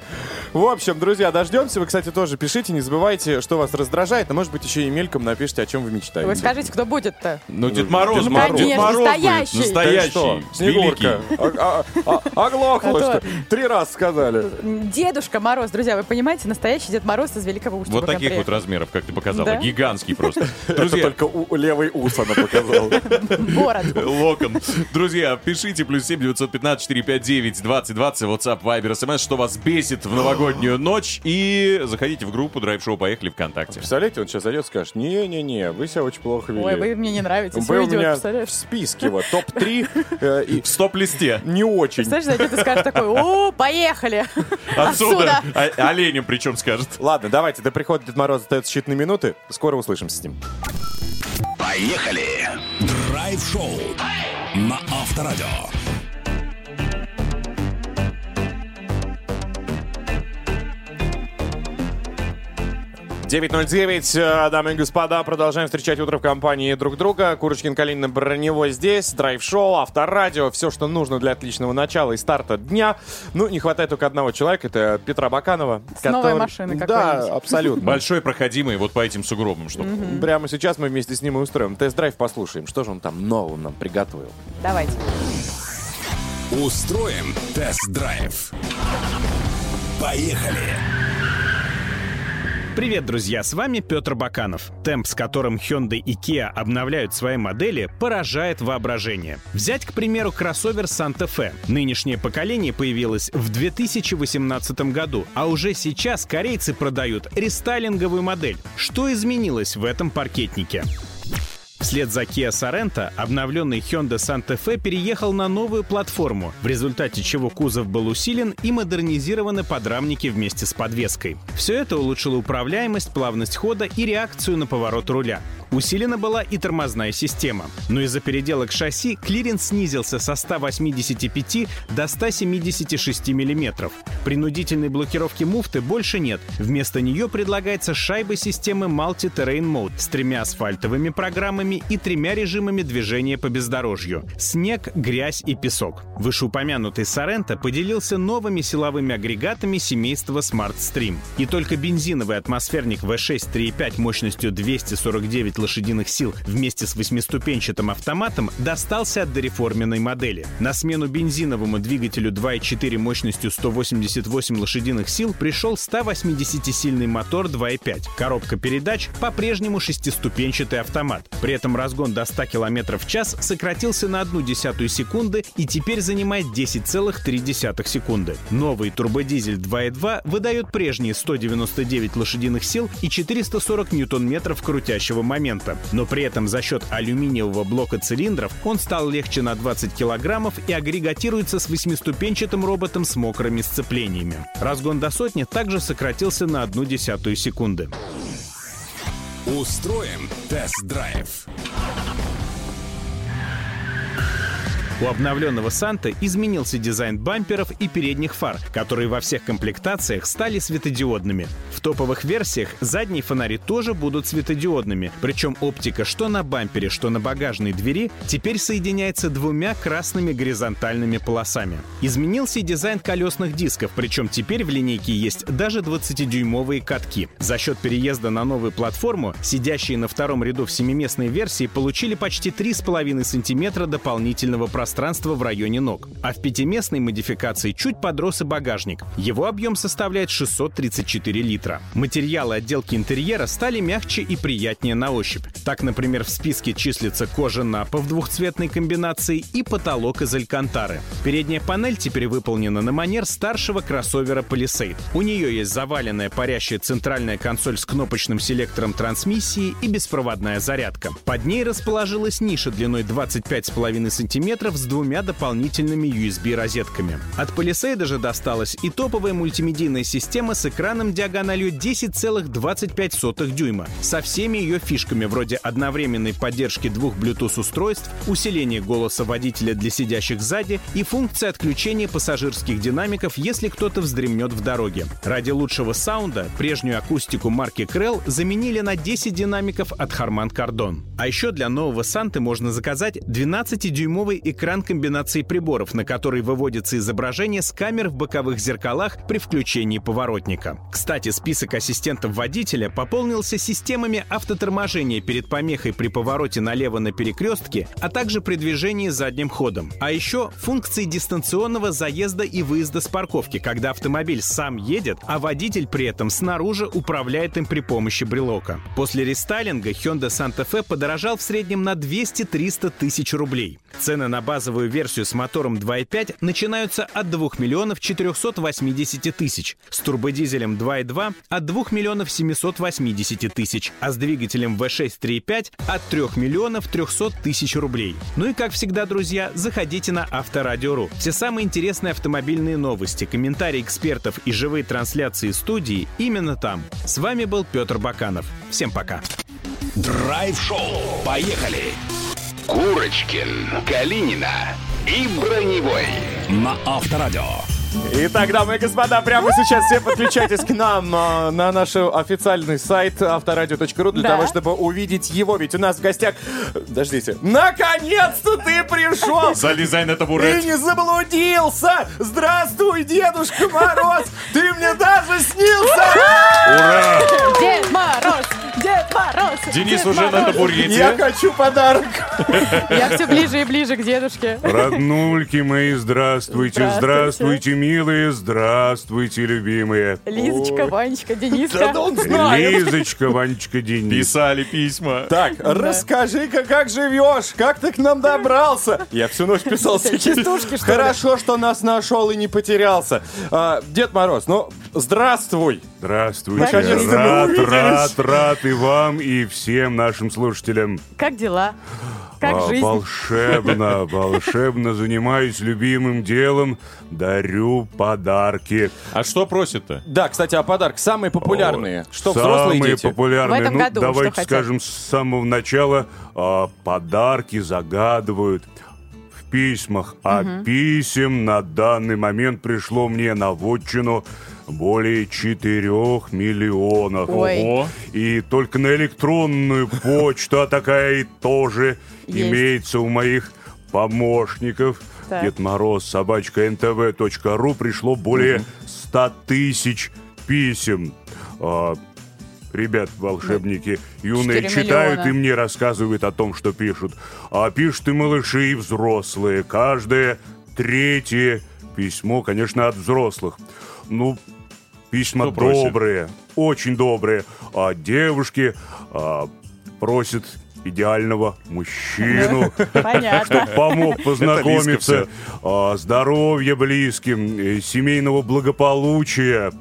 B: В общем, друзья, дождемся. Вы, кстати, тоже пишите. Не забывайте, что вас раздражает. А может быть, еще и мельком напишите, о чем вы мечтаете.
C: Вы скажите, кто будет-то?
D: Ну, Дед Мороз,
B: Дед. Мороз.
D: Дед Мороз
C: настоящий.
D: Настоящий.
B: Ты что,
D: великий.
B: Снегурка? А- а- а- Оглохла,
C: то-
B: что? Три раза сказали.
C: Дедушка Мороз, друзья, вы понимаете, настоящий Дед Мороз из Великого Устюга.
D: Вот таких вот размеров, как ты показала. Гигантский просто. Друзья,
B: только у- левый ус она показала.
C: Город.
D: Локон. Друзья, пишите плюс 7 915 459 2020 WhatsApp, Viber, SMS, что вас бесит в новогоднюю ночь. И заходите в группу Драйв Шоу Поехали ВКонтакте.
B: Представляете, он сейчас зайдет и скажет, не-не-не, вы себя очень плохо вели.
C: Ой, вы мне не нравитесь.
B: Был у
C: Уйдет,
B: меня
C: представляешь?
B: в списке вот топ-3 э, и
D: В стоп-листе.
B: не очень.
C: Представляешь, зайдет и скажет такой, о, поехали.
D: Отсюда. А- Оленем причем скажет.
B: Ладно, давайте, до прихода Дед Мороз остается считанные минуты. Скоро услышимся с ним.
E: Поехали! Драйв-шоу на Авторадио.
B: 9.09, э, дамы и господа, продолжаем встречать утро в компании друг друга. Курочкин, Калинин, Броневой здесь, драйв-шоу, авторадио, все, что нужно для отличного начала и старта дня. Ну, не хватает только одного человека, это Петра Баканова.
C: С новой машины
B: Да, абсолютно.
D: Большой проходимый вот по этим сугробам, чтобы.
B: Прямо сейчас мы вместе с ним и устроим тест-драйв, послушаем, что же он там нового нам приготовил.
C: Давайте.
E: Устроим тест-драйв. Поехали!
M: Привет, друзья, с вами Петр Баканов. Темп, с которым Hyundai и Kia обновляют свои модели, поражает воображение. Взять, к примеру, кроссовер Santa Fe. Нынешнее поколение появилось в 2018 году, а уже сейчас корейцы продают рестайлинговую модель. Что изменилось в этом паркетнике? Вслед за Kia Sorento обновленный Hyundai Santa Fe переехал на новую платформу, в результате чего кузов был усилен и модернизированы подрамники вместе с подвеской. Все это улучшило управляемость, плавность хода и реакцию на поворот руля. Усилена была и тормозная система. Но из-за переделок шасси клиренс снизился со 185 до 176 мм. Принудительной блокировки муфты больше нет. Вместо нее предлагается шайба системы Multi Terrain Mode с тремя асфальтовыми программами и тремя режимами движения по бездорожью — снег, грязь и песок. Вышеупомянутый Sorento поделился новыми силовыми агрегатами семейства Smartstream. И только бензиновый атмосферник V6 3.5 мощностью 249 лошадиных сил вместе с восьмиступенчатым автоматом достался от дореформенной модели. На смену бензиновому двигателю 2.4 мощностью 188 лошадиных сил пришел 180-сильный мотор 2.5. Коробка передач по-прежнему шестиступенчатый автомат. При этом разгон до 100 км в час сократился на одну десятую секунды и теперь занимает 10,3 секунды. Новый турбодизель 2.2 выдает прежние 199 лошадиных сил и 440 ньютон-метров крутящего момента. Но при этом за счет алюминиевого блока цилиндров он стал легче на 20 килограммов и агрегатируется с восьмиступенчатым роботом с мокрыми сцеплениями. Разгон до сотни также сократился на одну десятую секунды.
E: Устроим тест-драйв.
M: У обновленного Санта изменился дизайн бамперов и передних фар, которые во всех комплектациях стали светодиодными. В топовых версиях задние фонари тоже будут светодиодными, причем оптика что на бампере, что на багажной двери теперь соединяется двумя красными горизонтальными полосами. Изменился и дизайн колесных дисков, причем теперь в линейке есть даже 20-дюймовые катки. За счет переезда на новую платформу сидящие на втором ряду в семиместной версии получили почти 3,5 сантиметра дополнительного пространства в районе ног. А в пятиместной модификации чуть подрос и багажник. Его объем составляет 634 литра. Материалы отделки интерьера стали мягче и приятнее на ощупь. Так, например, в списке числится кожа напа в двухцветной комбинации и потолок из алькантары. Передняя панель теперь выполнена на манер старшего кроссовера Palisade. У нее есть заваленная парящая центральная консоль с кнопочным селектором трансмиссии и беспроводная зарядка. Под ней расположилась ниша длиной 25,5 см с двумя дополнительными USB-розетками. От Palisade же досталась и топовая мультимедийная система с экраном диагональю 10,25 дюйма, со всеми ее фишками вроде одновременной поддержки двух Bluetooth-устройств, усиления голоса водителя для сидящих сзади и функции отключения пассажирских динамиков, если кто-то вздремнет в дороге. Ради лучшего саунда прежнюю акустику марки Krell заменили на 10 динамиков от Harman Kardon. А еще для нового Санты можно заказать 12-дюймовый экран комбинации приборов, на который выводится изображение с камер в боковых зеркалах при включении поворотника. Кстати, список ассистентов водителя пополнился системами автоторможения перед помехой при повороте налево на перекрестке, а также при движении задним ходом. А еще функции дистанционного заезда и выезда с парковки, когда автомобиль сам едет, а водитель при этом снаружи управляет им при помощи брелока. После рестайлинга Hyundai Santa Fe подорожал в среднем на 200-300 тысяч рублей. Цены на базовую версию с мотором 2.5 начинаются от 2 миллионов 480 тысяч, с турбодизелем 2.2 от 2 миллионов 780 тысяч, а с двигателем V6 3.5 от 3 миллионов 300 тысяч рублей. Ну и как всегда, друзья, заходите на Авторадио.ру. Все самые интересные автомобильные новости, комментарии экспертов и живые трансляции студии именно там. С вами был Петр Баканов. Всем пока.
E: Драйв-шоу. Поехали. Курочкин, Калинина и Броневой на Авторадио.
B: Итак, дамы и господа, прямо сейчас все подключайтесь к нам а, на наш официальный сайт авторадио.ру для
C: Да.
B: того, чтобы увидеть его. Ведь у нас в гостях... Подождите. Наконец-то ты пришел!
D: Залезай на
B: Ты
D: табурет.
B: не заблудился! Здравствуй, Дедушка Мороз! Ты мне даже снился!
D: Ура!
C: Дед Мороз! Дед Мороз!
D: Денис
C: Дед
D: уже на
C: Мороз!
B: Я
D: табурете.
B: хочу подарок!
C: Я все ближе и ближе к дедушке.
N: Роднульки мои, здравствуйте,
C: Здравствуйте.
N: здравствуйте, милые, здравствуйте, любимые.
C: Лизочка, Ванечка,
B: Да
C: Дениска.
B: да он знает!
N: Лизочка, Ванечка, Денис.
D: Писали письма.
B: Так, расскажи-ка, как живешь? Как ты к нам добрался? Я всю ночь писал
C: Частушки, что ли?
B: Хорошо, что нас нашел и не потерялся. А, Дед Мороз, ну, здравствуй.
N: Здравствуйте.
B: Наконец-то
N: Рад, рад, рад и вам, и всем нашим слушателям.
C: Как дела? Как
N: А,
C: жизнь?
N: Волшебно, волшебно занимаюсь любимым делом, дарю подарки.
D: А что просит-то?
B: Да, кстати, а подарок самые популярные. Что,
N: Самые
B: взрослые дети?
N: популярные.
C: В этом
N: ну,
C: году что
N: давайте
C: хотят?
N: скажем с самого начала. а, подарки загадывают в письмах. А писем на данный момент пришло мне на вотчину более 4 миллионов.
C: Ой.
D: Ого.
N: И только на электронную почту, а такая и тоже
C: Есть.
N: имеется у моих помощников.
C: Так.
N: Дед Мороз, собачка ntv.ру пришло более 100 тысяч писем. А, ребят, волшебники, юные,
C: 4
N: читают
C: миллиона.
N: и мне рассказывают о том, что пишут. А пишут и малыши, и взрослые. Каждое третье письмо, конечно, от взрослых. Ну, письма
D: просят?
N: добрые, очень добрые. А девушки а, просят идеального мужчину, чтобы помог познакомиться, а, здоровья близким, э, семейного благополучия.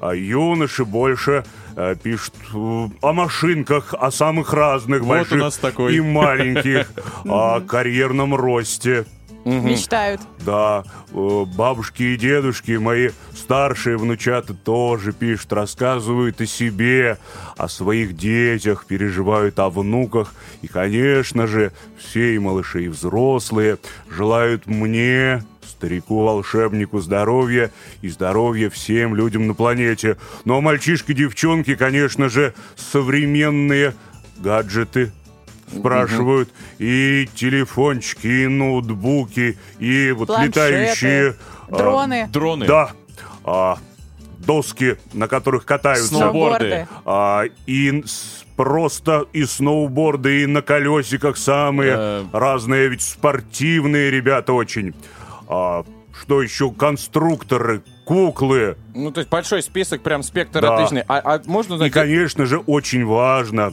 N: А юноши больше э, пишут э, о машинках, о самых разных,
D: Вот у
N: больших
D: нас такой.
N: и маленьких, о карьерном росте.
C: Мечтают.
N: Да, э, бабушки и дедушки, мои старшие внучата тоже пишут, рассказывают о себе, о своих детях, переживают о внуках. И, конечно же, все и малыши, и взрослые желают мне, старику-волшебнику, здоровья и здоровья всем людям на планете. Ну а мальчишки-девчонки, конечно же, современные гаджеты спрашивают. И телефончики, и ноутбуки, и вот
C: Планшеты,
N: летающие... а,
C: дроны.
D: Дроны.
N: Да. А, доски, на которых катаются.
C: Сноуборды.
N: А, и с- просто и сноуборды, и на колесиках самые
D: Э.
N: разные, ведь спортивные ребята очень. А, что еще? Конструкторы, куклы.
B: Ну, то есть большой список, прям спектр
N: Да.
B: отличный. А, а можно
N: И,
B: узнать...
N: конечно же, очень важно, а,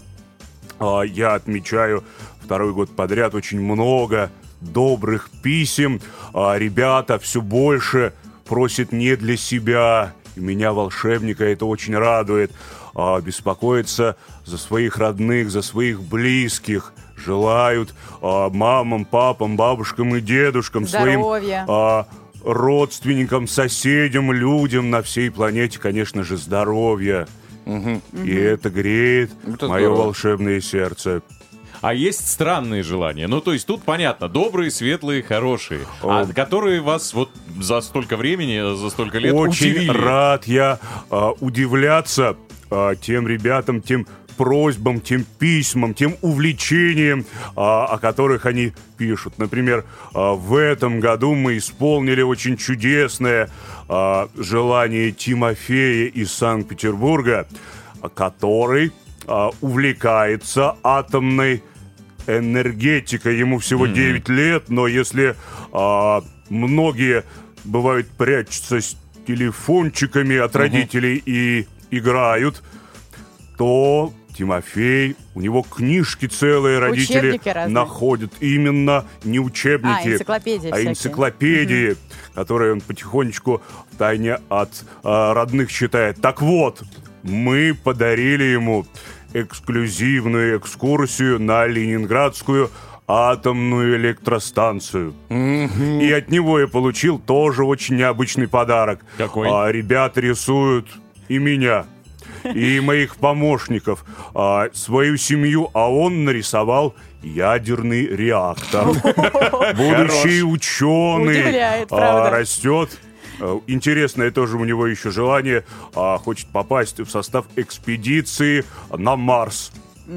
N: я отмечаю второй год подряд очень много добрых писем. А, Ребята все больше просят не для себя. И меня, волшебника, это очень радует. А, Беспокоиться за своих родных, за своих близких. Желают а, мамам, папам, бабушкам и дедушкам своим
C: Здоровья.
N: а, родственникам, соседям, людям на всей планете, конечно же, здоровья. И это греет
B: Это
N: мое
B: здорово.
N: волшебное сердце.
D: А есть странные желания. Ну, то есть тут понятно, добрые, светлые, хорошие. А которые вас вот за столько времени, за столько лет
N: Очень
D: удивили.
N: рад я а, удивляться а, тем ребятам, тем просьбам, тем письмам, тем увлечениям, а, о которых они пишут. Например, а, в этом году мы исполнили очень чудесное а, желание Тимофея из Санкт-Петербурга, который увлекается атомной энергетикой. Ему всего 9 лет, но если многие бывают прячутся с телефончиками от родителей и играют, то Тимофей, у него книжки целые родители находят. Именно не учебники,
C: А, энциклопедии
N: а
C: всякие.
N: энциклопедии, которые он потихонечку в тайне от а, родных читает. Так вот, мы подарили ему эксклюзивную экскурсию на Ленинградскую атомную электростанцию. И от него я получил тоже очень необычный подарок.
D: Какой?
N: А, ребята рисуют и меня, и моих помощников, а, свою семью, а он нарисовал ядерный реактор. Будущий ученый а, растет. Э, Интересное тоже у него еще желание. а, Хочет попасть в состав экспедиции на Марс.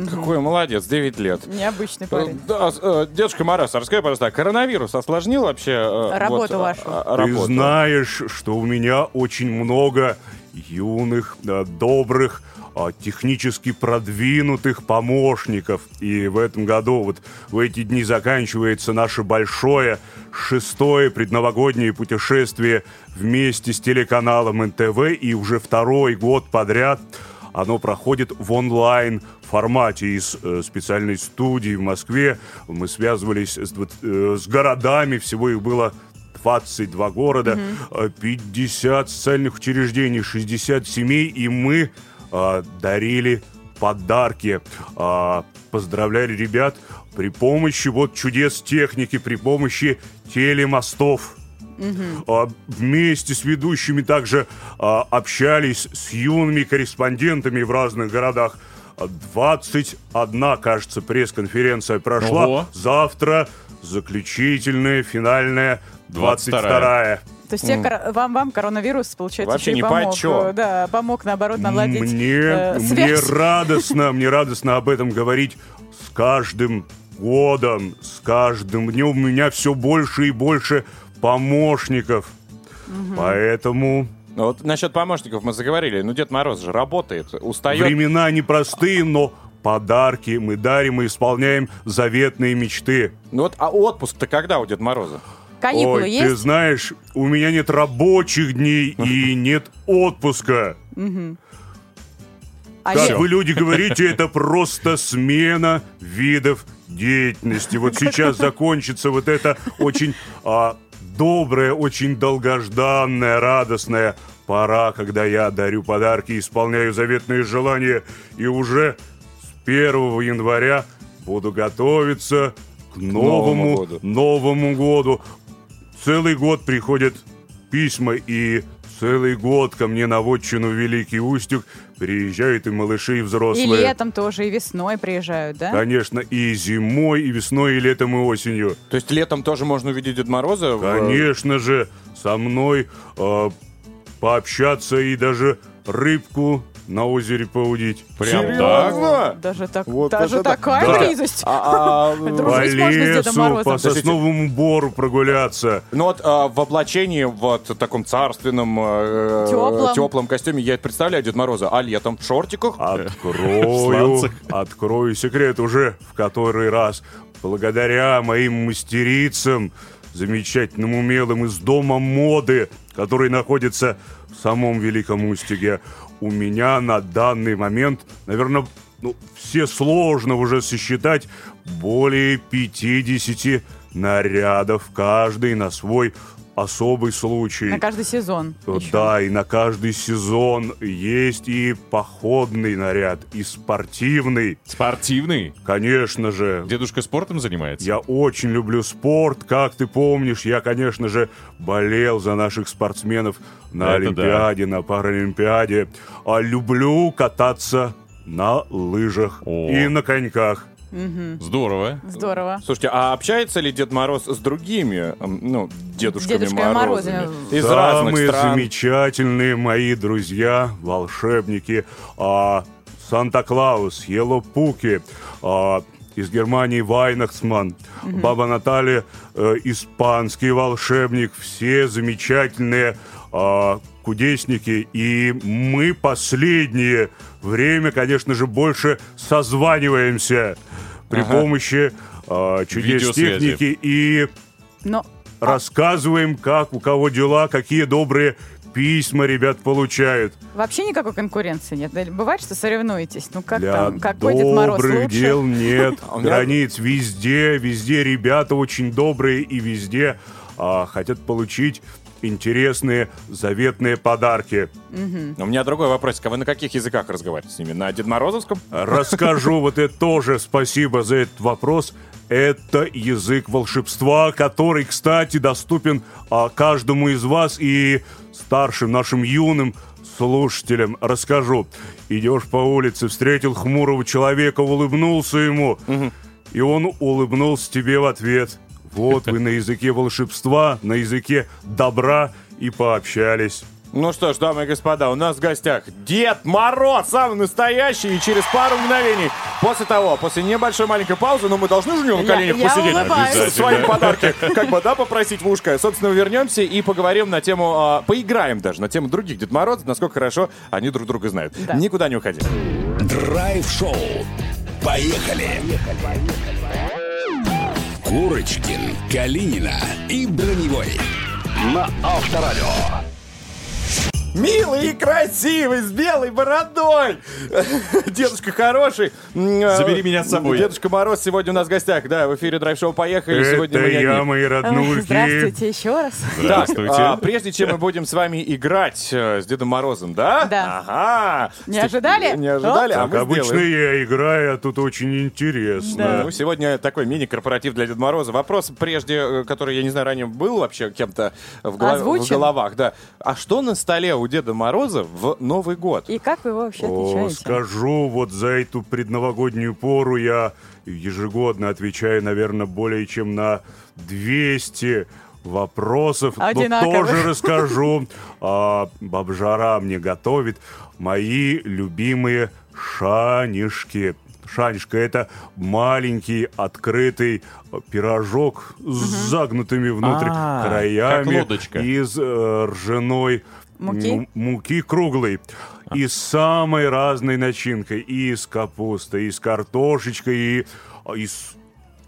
B: Какой молодец, 9 лет.
C: Необычный
B: Э,
C: парень.
B: Да, с- э, дедушка Марас, расскажи, пожалуйста, а коронавирус осложнил вообще э,
C: Работу
B: вот,
C: вашу.
B: а, а,
N: Ты
B: работу?
N: знаешь, что у меня очень много юных, да, добрых, а, технически продвинутых помощников. И в этом году, вот в эти дни заканчивается наше большое шестое предновогоднее путешествие вместе с телеканалом НТВ. И уже второй год подряд оно проходит в онлайн формате из э, специальной студии в Москве. Мы связывались с, э, с городами, всего их было 22 города, э, 50 социальных учреждений, 60 семей, и мы э, дарили подарки, э, поздравляли ребят при помощи вот чудес техники, при помощи телемостов. А, Вместе с ведущими также а, общались с юными корреспондентами в разных городах. А, 21, кажется, пресс-конференция прошла.
D: Ого.
N: Завтра заключительная, финальная, 22
D: 22-я.
C: То есть кор- вам, вам коронавирус, получается,
B: Вообще ни
C: помог.
B: почем.
C: э, Да, помог, наоборот, наладить
N: Мне,
C: э,
N: мне
C: связь.
N: радостно, мне радостно об этом говорить с каждым годом, с каждым днем. У меня все больше и больше помощников. Поэтому
B: Ну, вот насчет помощников мы заговорили. Ну, Дед Мороз же работает, устает.
N: времена непростые, но подарки мы дарим и исполняем заветные мечты.
B: Ну вот, а отпуск-то когда у Деда Мороза?
C: Каникулы
N: Ой, ты
C: есть?
N: знаешь, у меня нет рабочих дней и нет отпуска.
C: А
N: Как вы, люди, говорите, это просто смена видов деятельности. Вот сейчас закончится вот это очень а, добрая, очень долгожданная, радостная пора, когда я дарю подарки, исполняю заветные желания, и уже 1 января буду готовиться к новому,
B: Новому
N: новому
B: году.
N: году. Целый год приходят письма, и целый год ко мне на вотчину Великий Устюг приезжают и малыши, и
C: И
N: взрослые.
C: летом тоже, и весной приезжают, да?
N: Конечно, и зимой, и весной, и летом, и осенью.
B: То есть летом тоже можно увидеть Деда Мороза? в-
N: Конечно же, со мной э, пообщаться и даже рыбку на озере поудить.
B: Прям Серьезно?
C: Даже, так,
B: Вот
C: даже такая
B: Да.
C: близость.
B: А, а,
C: Дружить
N: По лесу, по сосновому бору прогуляться.
B: Ну вот а, в облачении, вот в таком царственном, э,
C: Тёплом.
B: теплом костюме, я это представляю Деда Мороза, а летом в шортиках?
N: Открою, открою секрет уже в который раз. Благодаря моим мастерицам, замечательным умелым из дома моды, который находится в самом Великом Устюге, у меня на данный момент, наверное, ну, все сложно уже сосчитать, более 50 нарядов, каждый на свой особый случай.
C: На каждый сезон. еще.
N: Да, и на каждый сезон есть и походный наряд, и спортивный.
D: Спортивный?
N: Конечно же.
D: Дедушка спортом занимается?
N: Я очень люблю спорт, как ты помнишь. Я, конечно же, болел за наших спортсменов на
D: Это
N: Олимпиаде, на Паралимпиаде. А люблю кататься на лыжах и на коньках.
C: Мгм.
D: Здорово.
C: Здорово.
B: Слушайте, а общается ли Дед Мороз с другими, ну, дедушками
C: Дедушками
B: Морозами?
C: Морозами.
B: Из разных
N: Самые
B: стран.
N: замечательные мои друзья, волшебники, а, Санта-Клаус, Ело Пуки, а, из Германии Вайнахсман,
O: Мгм.
N: Баба Наталья, э, испанский волшебник, все замечательные а, кудесники. И мы последнее время, конечно же, больше созваниваемся при
D: Ага.
N: помощи а, чудес техники и
C: Но
N: рассказываем, как у кого дела, какие добрые письма ребят получают.
C: вообще никакой конкуренции нет. Бывает, что соревнуетесь. Ну как
N: Для
C: там, какой Дед Мороз лучше?
N: дел нет
B: А
N: границ. Везде, везде ребята очень добрые и везде а, хотят получить интересные заветные подарки.
B: У меня другой вопросик. А вы на каких языках разговариваете с ними? На Дед Морозовском?
N: Расскажу вот это тоже. Спасибо за этот вопрос. Это язык волшебства, который, кстати, доступен а, каждому из вас и старшим нашим юным слушателям. Расскажу. Идешь по улице, встретил хмурого человека, улыбнулся ему, и он улыбнулся тебе в ответ. Вот вы на языке волшебства, на языке добра и пообщались.
B: Ну что ж, дамы и господа, у нас в гостях Дед Мороз, самый настоящий, и через пару мгновений, после того, после небольшой маленькой паузы, но мы должны же у него на
C: Я-
B: коленях
C: я
B: посидеть, со свои подарки, как бы, да, попросить в ушко. Собственно, вернемся и поговорим на тему, а, поиграем даже на тему других Дед Морозов, насколько хорошо они друг друга знают. Никуда не уходи.
E: Драйв-шоу. Поехали! Курочкин, Калинина и Броневой. На Авторадио.
B: Милый и красивый, с белой бородой. Дедушка хороший. А,
D: Забери меня с собой.
B: Дедушка Мороз сегодня у нас в гостях. Да, в эфире драйв-шоу «Поехали».
N: Это
B: сегодня
N: я, мои
C: Ой,
N: роднульки.
C: Здравствуйте еще раз.
B: Так, а, прежде чем мы будем с вами играть э, с Дедом Морозом, да?
C: Да.
B: Ага.
C: Не ожидали?
B: Не ожидали, а мы
N: обычно
B: сделаем.
N: я играю, а тут очень интересно.
B: Ну, сегодня такой мини-корпоратив для Деда Мороза. Вопрос прежде, э, который, я не знаю, ранее был вообще кем-то в, голов- в
C: Озвучен?
B: головах, да. А что на столе у Деда Мороза в Новый год?
C: И как вы его вообще
N: О,
C: отвечаете?
N: скажу, вот за эту предновогоднюю пору я ежегодно отвечаю, наверное, более чем на 200 вопросов. Но
C: Одинаковых.
N: тоже расскажу. А, бабжара мне готовит мои любимые шанишки. Шанишка – это маленький открытый пирожок с загнутыми внутрь
D: А,
N: краями
D: как лодочка.
N: из э, ржаной
C: Муки?
N: муки круглой. И с самой разной начинкой. И с капустой, и с картошечкой, и, а, и с,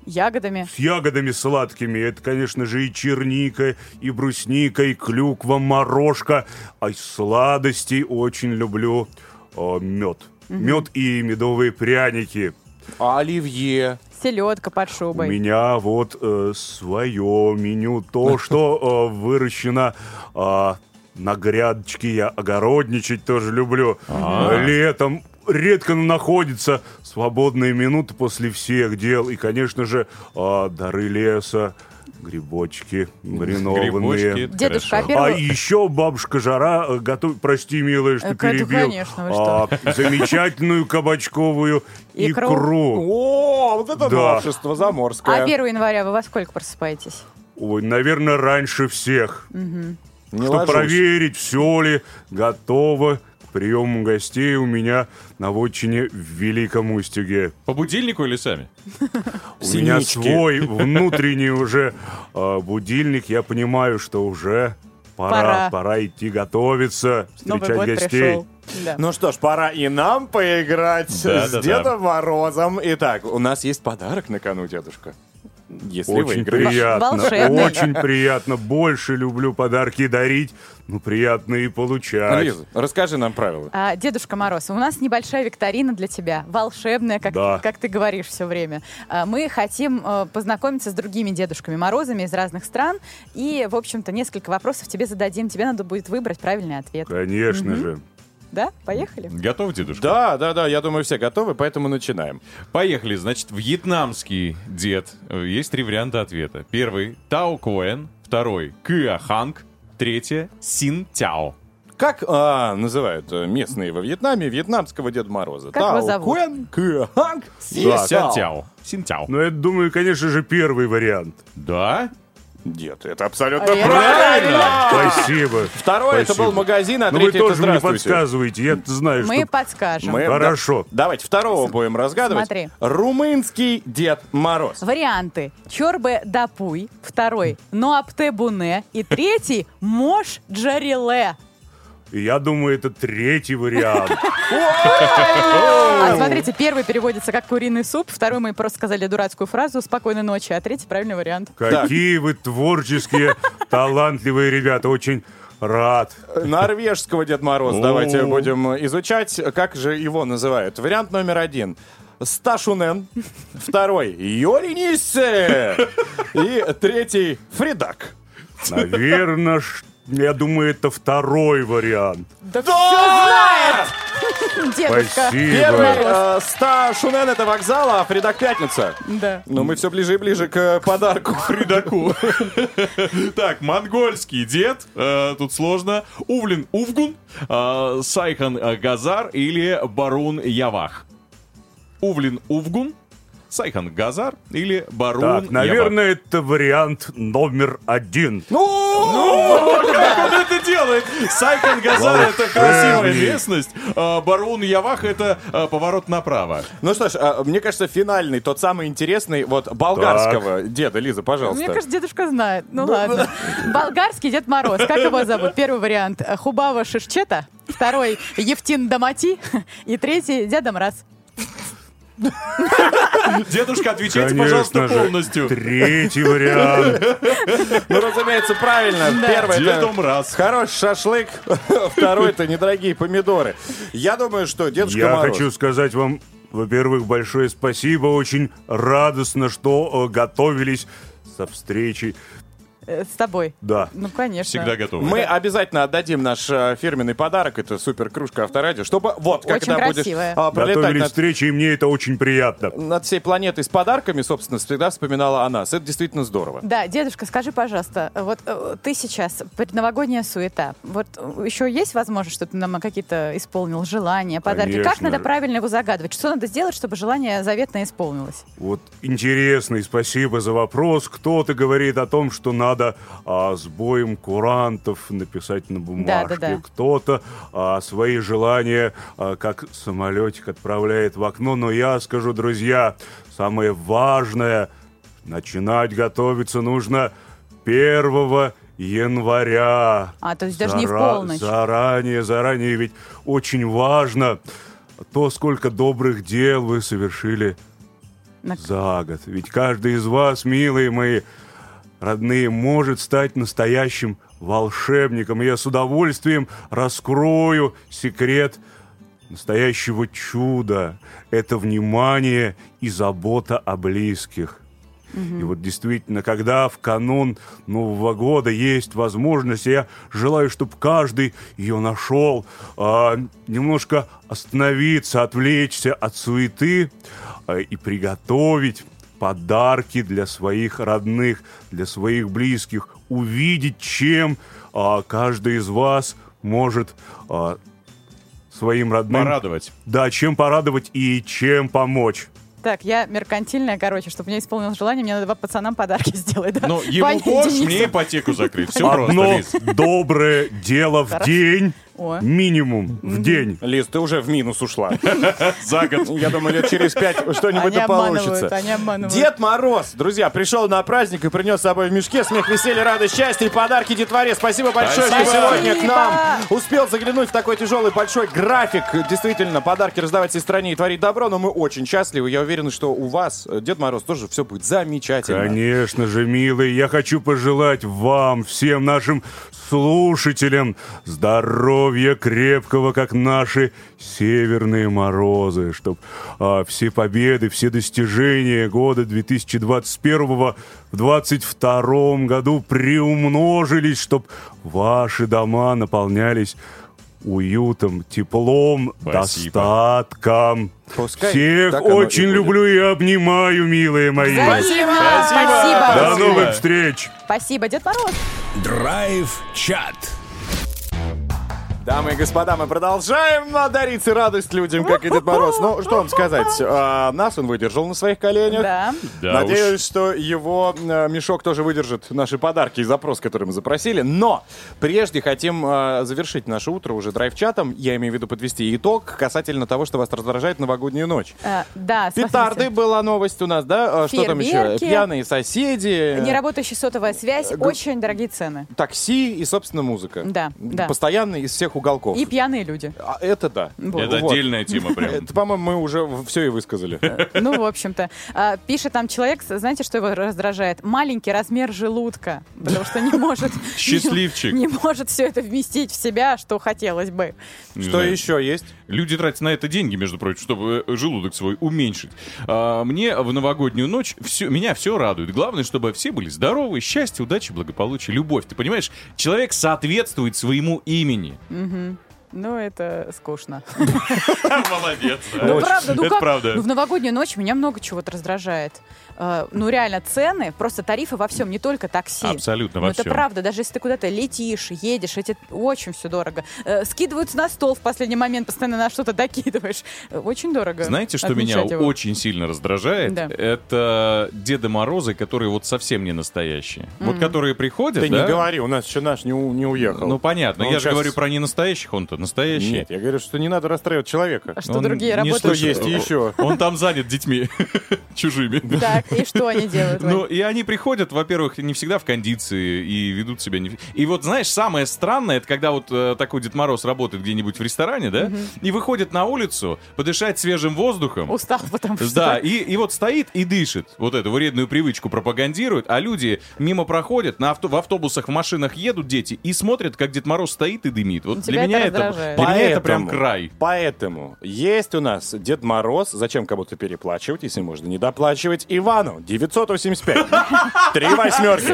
C: Ягодами.
N: с ягодами сладкими. Это, конечно же, и черника, и брусника, и клюква, морожка. А из сладостей очень люблю а, мед.
C: Мгм.
N: Мед и медовые пряники.
B: А оливье?
C: Селедка под
N: У
C: шубой.
N: меня вот свое меню. То, что э, выращено э, на грядочке. Я огородничать тоже люблю.
D: А.
N: Летом редко находится свободные минуты после всех дел. И, конечно же, а, дары леса, грибочки маринованные.
D: Грибочки,
C: Дедушка, а
N: А еще бабушка Жара э, готовит, прости, милая, что
C: Э, Катя,
N: перебил,
C: конечно, что.
N: а, замечательную кабачковую
C: Икру.
N: икру.
B: О, вот это
N: Да.
B: новшество заморское.
C: А 1 января вы во сколько просыпаетесь?
N: Ой, наверное, раньше всех.
C: Мгм.
B: Не
N: Чтобы
B: ложусь.
N: проверить, все ли готово к приему гостей у меня на вотчине в Великом Устюге.
D: По будильнику или сами?
N: У меня свой внутренний уже а, будильник. Я понимаю, что уже пора,
C: Пора.
N: идти готовиться, встречать гостей.
C: Да.
B: Ну что ж, пора и нам поиграть
D: Да,
B: с
D: да, да.
B: Дедом Морозом. Итак, у нас есть подарок на кону, дедушка. Если
N: Очень
B: выиграешь.
N: приятно,
C: Волшебный.
N: очень приятно. Больше люблю подарки дарить, ну приятно и получать.
B: Лиза, расскажи нам правила.
C: А, Дедушка Мороз, у нас небольшая викторина для тебя, волшебная, как,
N: Да.
C: как ты говоришь все время. А, Мы хотим э, познакомиться с другими Дедушками Морозами из разных стран, и, в общем-то, несколько вопросов тебе зададим. Тебе надо будет выбрать правильный ответ.
N: Конечно
C: Мгм.
N: же.
C: Да? Поехали?
D: Готов, дедушка?
B: Да, да, да, я думаю, все готовы, поэтому начинаем.
D: Поехали. Значит, вьетнамский дед. Есть три варианта ответа. Первый — Тао Коэн. Второй — Кыа Ханг. Третье — Син Тяо.
B: Как а, называют э, местные во Вьетнаме вьетнамского Деда Мороза?
C: Как его
B: Тао
C: зовут?
B: Куэн, Кыа Ханг,
N: Да.
D: Син. Тяо. Син Тяо.
N: Но я думаю, конечно же, первый вариант.
D: Да?
B: Дед, это абсолютно
C: А я-
B: правильно!
N: Спасибо.
B: Второй это
N: Спасибо.
B: был магазин, а
N: Но Ну, вы
B: третий это
N: тоже мне
B: здравствуйте.
N: подсказываете, я знаю,
C: Мы
N: что...
C: подскажем.
B: Мы-
N: Хорошо.
B: да- давайте второго будем разгадывать.
C: Смотри.
B: Румынский Дед Мороз.
C: Варианты. Чорбе Дапуй. Второй. Ноапте Буне. И третий. Мош Джариле.
N: И Я думаю, это третий вариант.
C: А смотрите, первый переводится как куриный суп, второй мы просто сказали дурацкую фразу «спокойной ночи», а третий правильный вариант.
N: Какие вы творческие, талантливые ребята. Очень рад.
B: Норвежского Дед Мороз давайте будем изучать. Как же его называют? Вариант номер один. Сташунен. Второй. Йориниссе. И третий. Фридак.
N: Наверное, я думаю, это второй вариант.
C: Да, все знает!
B: Первый
N: Спасибо.
B: э, Stasjonen это вокзал, а fredag пятница.
C: Да.
B: Но мы все ближе и ближе к подарку.
D: Фридаку. Так, монгольский дед. э, Тут сложно. Өвлийн өвгөн. э, Сайхан э, газар или баруун явах. Өвлийн өвгөн. Сайхан газар или баруун
N: Так, наверное, это вариант номер один.
D: Ну, как он это делает? Сайхан Газар — это красивая местность. а Барун Явах — это а, поворот направо.
B: Ну что ж, а, мне кажется, финальный, тот самый интересный, вот болгарского деда. Лиза, пожалуйста.
C: Мне кажется, дедушка знает. Ну ладно. Болгарский Дед Мороз. Как его зовут? Первый вариант Хубави шишчета. Второй Евтини домати. И третий Деда Мороз.
D: Дедушка, отвечайте,
N: Конечно
D: пожалуйста,
N: же,
D: полностью.
N: Третий вариант.
B: Ну, разумеется, правильно.
C: Да.
B: Первый это
D: Дедом раз.
B: хороший шашлык, второй это недорогие помидоры. Я думаю, что Дедушка
N: Я
B: Мороз...
N: хочу сказать вам, во-первых, большое спасибо. Очень радостно, что э, готовились со встречей.
C: Э, С тобой.
N: Да.
C: Ну, конечно.
D: Всегда готовы.
B: Мы обязательно отдадим наш э, фирменный подарок, это супер кружка авторадио, чтобы вот,
C: Очень
B: когда будешь
C: красивая.
B: а, пролетать над,
N: встречи, и мне это очень приятно.
B: над всей планетой с подарками, собственно, всегда вспоминала о нас. Это действительно здорово.
C: Да, дедушка, скажи, пожалуйста, вот э, ты сейчас, предновогодняя суета, вот э, еще есть возможность, чтобы ты нам какие-то исполнил желания, подарки? Как
N: Конечно
C: надо правильно его загадывать? Что надо сделать, чтобы желание заветное исполнилось?
N: Вот интересный, спасибо за вопрос. Кто-то говорит о том, что надо а, с боем курантов написать на бумажке.
C: Да-да-да.
N: Кто-то а, свои желания, а, как самолетик отправляет в окно. Но я скажу, друзья, самое важное, начинать готовиться нужно 1 января.
C: А, то есть даже не в
N: Зара-
C: полночь.
N: Заранее, заранее, ведь очень важно то, сколько добрых дел вы совершили
C: На-
N: за год. Ведь каждый из вас, милые мои родные, может стать настоящим волшебником. И я с удовольствием раскрою секрет настоящего чуда. Это внимание и забота о близких. И вот действительно, когда в канун Нового года есть возможность, я желаю, чтобы каждый ее нашел, а, немножко остановиться, отвлечься от суеты а, и приготовить подарки для своих родных, для своих близких, увидеть, чем а, каждый из вас может а, своим родным...
D: Порадовать.
N: Да, чем порадовать и чем помочь.
C: Так, я меркантильная, короче, чтобы мне исполнилось желание, мне надо два пацанам подарки сделать. Да?
D: Ну, ему
C: Денису.
D: мне ипотеку закрыть. Все
N: Одно
D: просто, Лиз.
N: доброе дело в день,
C: О.
N: минимум в день.
B: Лиз, ты уже в минус ушла.
D: За год.
B: Я думаю, лет через пять что-нибудь да получится. Дед Мороз, друзья, пришел на праздник и принес с собой в мешке смех, веселье, радость, счастье и подарки детворе. Спасибо большое, что сегодня к нам успел заглянуть в такой тяжелый большой график. Действительно, подарки раздавать всей стране и творить добро, но мы очень счастливы. Я уверен, что у вас, э, Дед Мороз, тоже все будет замечательно.
N: Конечно же, милый, я хочу пожелать вам, всем нашим слушателям, здоровья крепкого, как наши северные морозы, чтобы все победы, все достижения года 2021 в 2022 году приумножились, чтобы ваши дома наполнялись уютом, теплом,
D: Спасибо.
N: достатком.
B: Пускай
N: Всех
B: и
N: очень люблю и обнимаю, милые мои.
C: Спасибо!
N: До
C: Спасибо!
N: новых встреч!
C: Спасибо, Дед Мороз!
E: Драйв-чат.
B: Дамы и господа, мы продолжаем дарить радость людям, как и Дед Мороз. Ну, что вам сказать? А, нас он выдержал на своих коленях.
C: Да.
D: Да
B: Надеюсь, что его э, мешок тоже выдержит наши подарки и запрос, который мы запросили. Но прежде хотим э, завершить наше утро уже драйв-чатом. Я имею в виду подвести итог касательно того, что вас раздражает новогоднюю ночь.
C: А, да,
B: Петарды была новость у нас, да? А Что там еще? Пьяные соседи.
C: Неработающая сотовая связь,
B: Г-
C: очень дорогие цены.
B: Такси и, собственно, музыка.
C: Да, да.
B: Постоянно из всех уголков.
C: И пьяные люди.
B: А это да.
C: Вот.
D: Это
B: Вот.
D: отдельная тема прям.
B: Это, по-моему, мы уже все и высказали.
C: Ну, в общем-то. А, Пишет там человек, знаете, что его раздражает? Маленький размер желудка. Потому что не может...
D: Счастливчик.
C: Не может все это вместить в себя, что хотелось бы.
B: Что еще есть?
D: Люди тратят на это деньги, между прочим, чтобы э, желудок свой уменьшить. А, мне в новогоднюю ночь все, меня все радует. Главное, чтобы все были здоровы, счастье, удачи, благополучие, любовь. Ты понимаешь, человек соответствует своему имени.
C: Ну, это скучно.
D: Молодец.
C: Ну, правда, ну
D: Это
C: как?
D: правда.
C: Ну, в новогоднюю ночь меня много чего-то раздражает. Э, Ну, реально, цены, просто тарифы во всем, не только такси.
D: Абсолютно
C: Ну,
D: во
C: это
D: всем.
C: правда, даже если ты куда-то летишь, едешь, эти очень все дорого. Э, Скидываются на стол в последний момент, постоянно на что-то докидываешь. Э, Очень дорого.
D: Знаете, что меня
C: его.
D: очень сильно раздражает?
C: Да.
D: Это Деда Морозы, которые вот совсем не настоящие. Вот
C: Мгм.
D: которые приходят,
B: Ты
D: да?
B: не говори, у нас еще наш не, у- не уехал.
D: Ну понятно,
B: Он
D: я же
B: щас-
D: говорю про ненастоящих, он-то настоящий.
B: Нет, я говорю, что не надо расстраивать человека.
C: А что
D: Он
C: другие
D: не
C: работают?
B: Что есть еще?
D: Он там занят детьми чужими.
C: Так, и что они делают?
D: Ну, и они приходят, во-первых, не всегда в кондиции и ведут себя не... И вот, знаешь, самое странное, это когда вот э, такой Дед Мороз работает где-нибудь в ресторане, да, и выходит на улицу подышать свежим воздухом.
C: Устал, потому что...
D: Да, и, и вот стоит и дышит, вот эту вредную привычку пропагандирует, а люди мимо проходят, на авто, в автобусах, в машинах едут дети и смотрят, как Дед Мороз стоит и дымит. Вот
C: Ну,
D: для меня
C: это
D: для меня это прям
B: Поэтому-
D: край.
B: Поэтому есть у нас Дед Мороз. Зачем кому-то переплачивать, если можно не доплачивать? Ивану 985. Три восьмерки.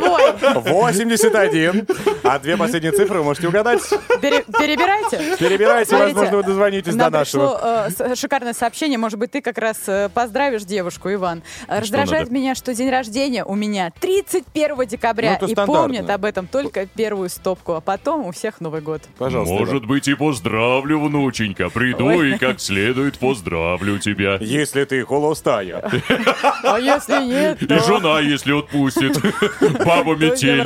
B: 81. А две последние цифры вы можете угадать.
C: Пере- Перебирайте.
B: Перебирайте,
C: Смотрите,
B: возможно, вы дозвонитесь до нашего.
C: пришло э, шикарное сообщение. Может быть, ты как раз э, поздравишь девушку, Иван. Раздражает меня, что день рождения у меня 31 декабря.
B: Ну,
C: и помнят об этом только первую стопку, а потом у всех Новый год.
B: Пожалуйста. Иван.
D: Может быть, и поздравлю, внученька. Приду
C: Ой.
D: и как следует поздравлю тебя.
B: Если ты холостая.
C: А если нет,
D: И
C: то...
D: жена, если отпустит. Баба метель.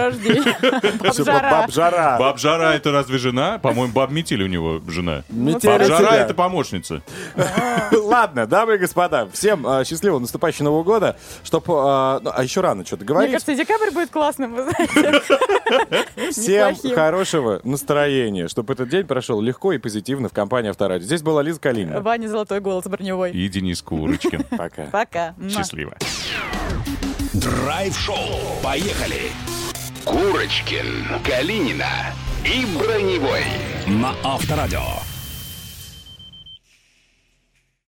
C: Баб жара.
D: Это разве жена? По-моему, баб метель у него жена. Баб жара это помощница.
B: Ладно, дамы и господа, всем э, счастливого наступающего Нового года. Чтоб, э, ну, а еще рано что-то
C: Мне
B: говорить.
C: кажется, декабрь будет классным, вы знаете.
B: Всем хорошего настроения, чтобы этот день прошел легко и позитивно в компании Авторадио. Здесь была Лиза Калинина.
C: Ваня Золотой голос броневой.
D: И Денис Курочкин.
B: Пока.
C: Пока.
D: Счастливо.
E: Драйв-шоу. Поехали. Курочкин, Калинина и Броневой на Авторадио.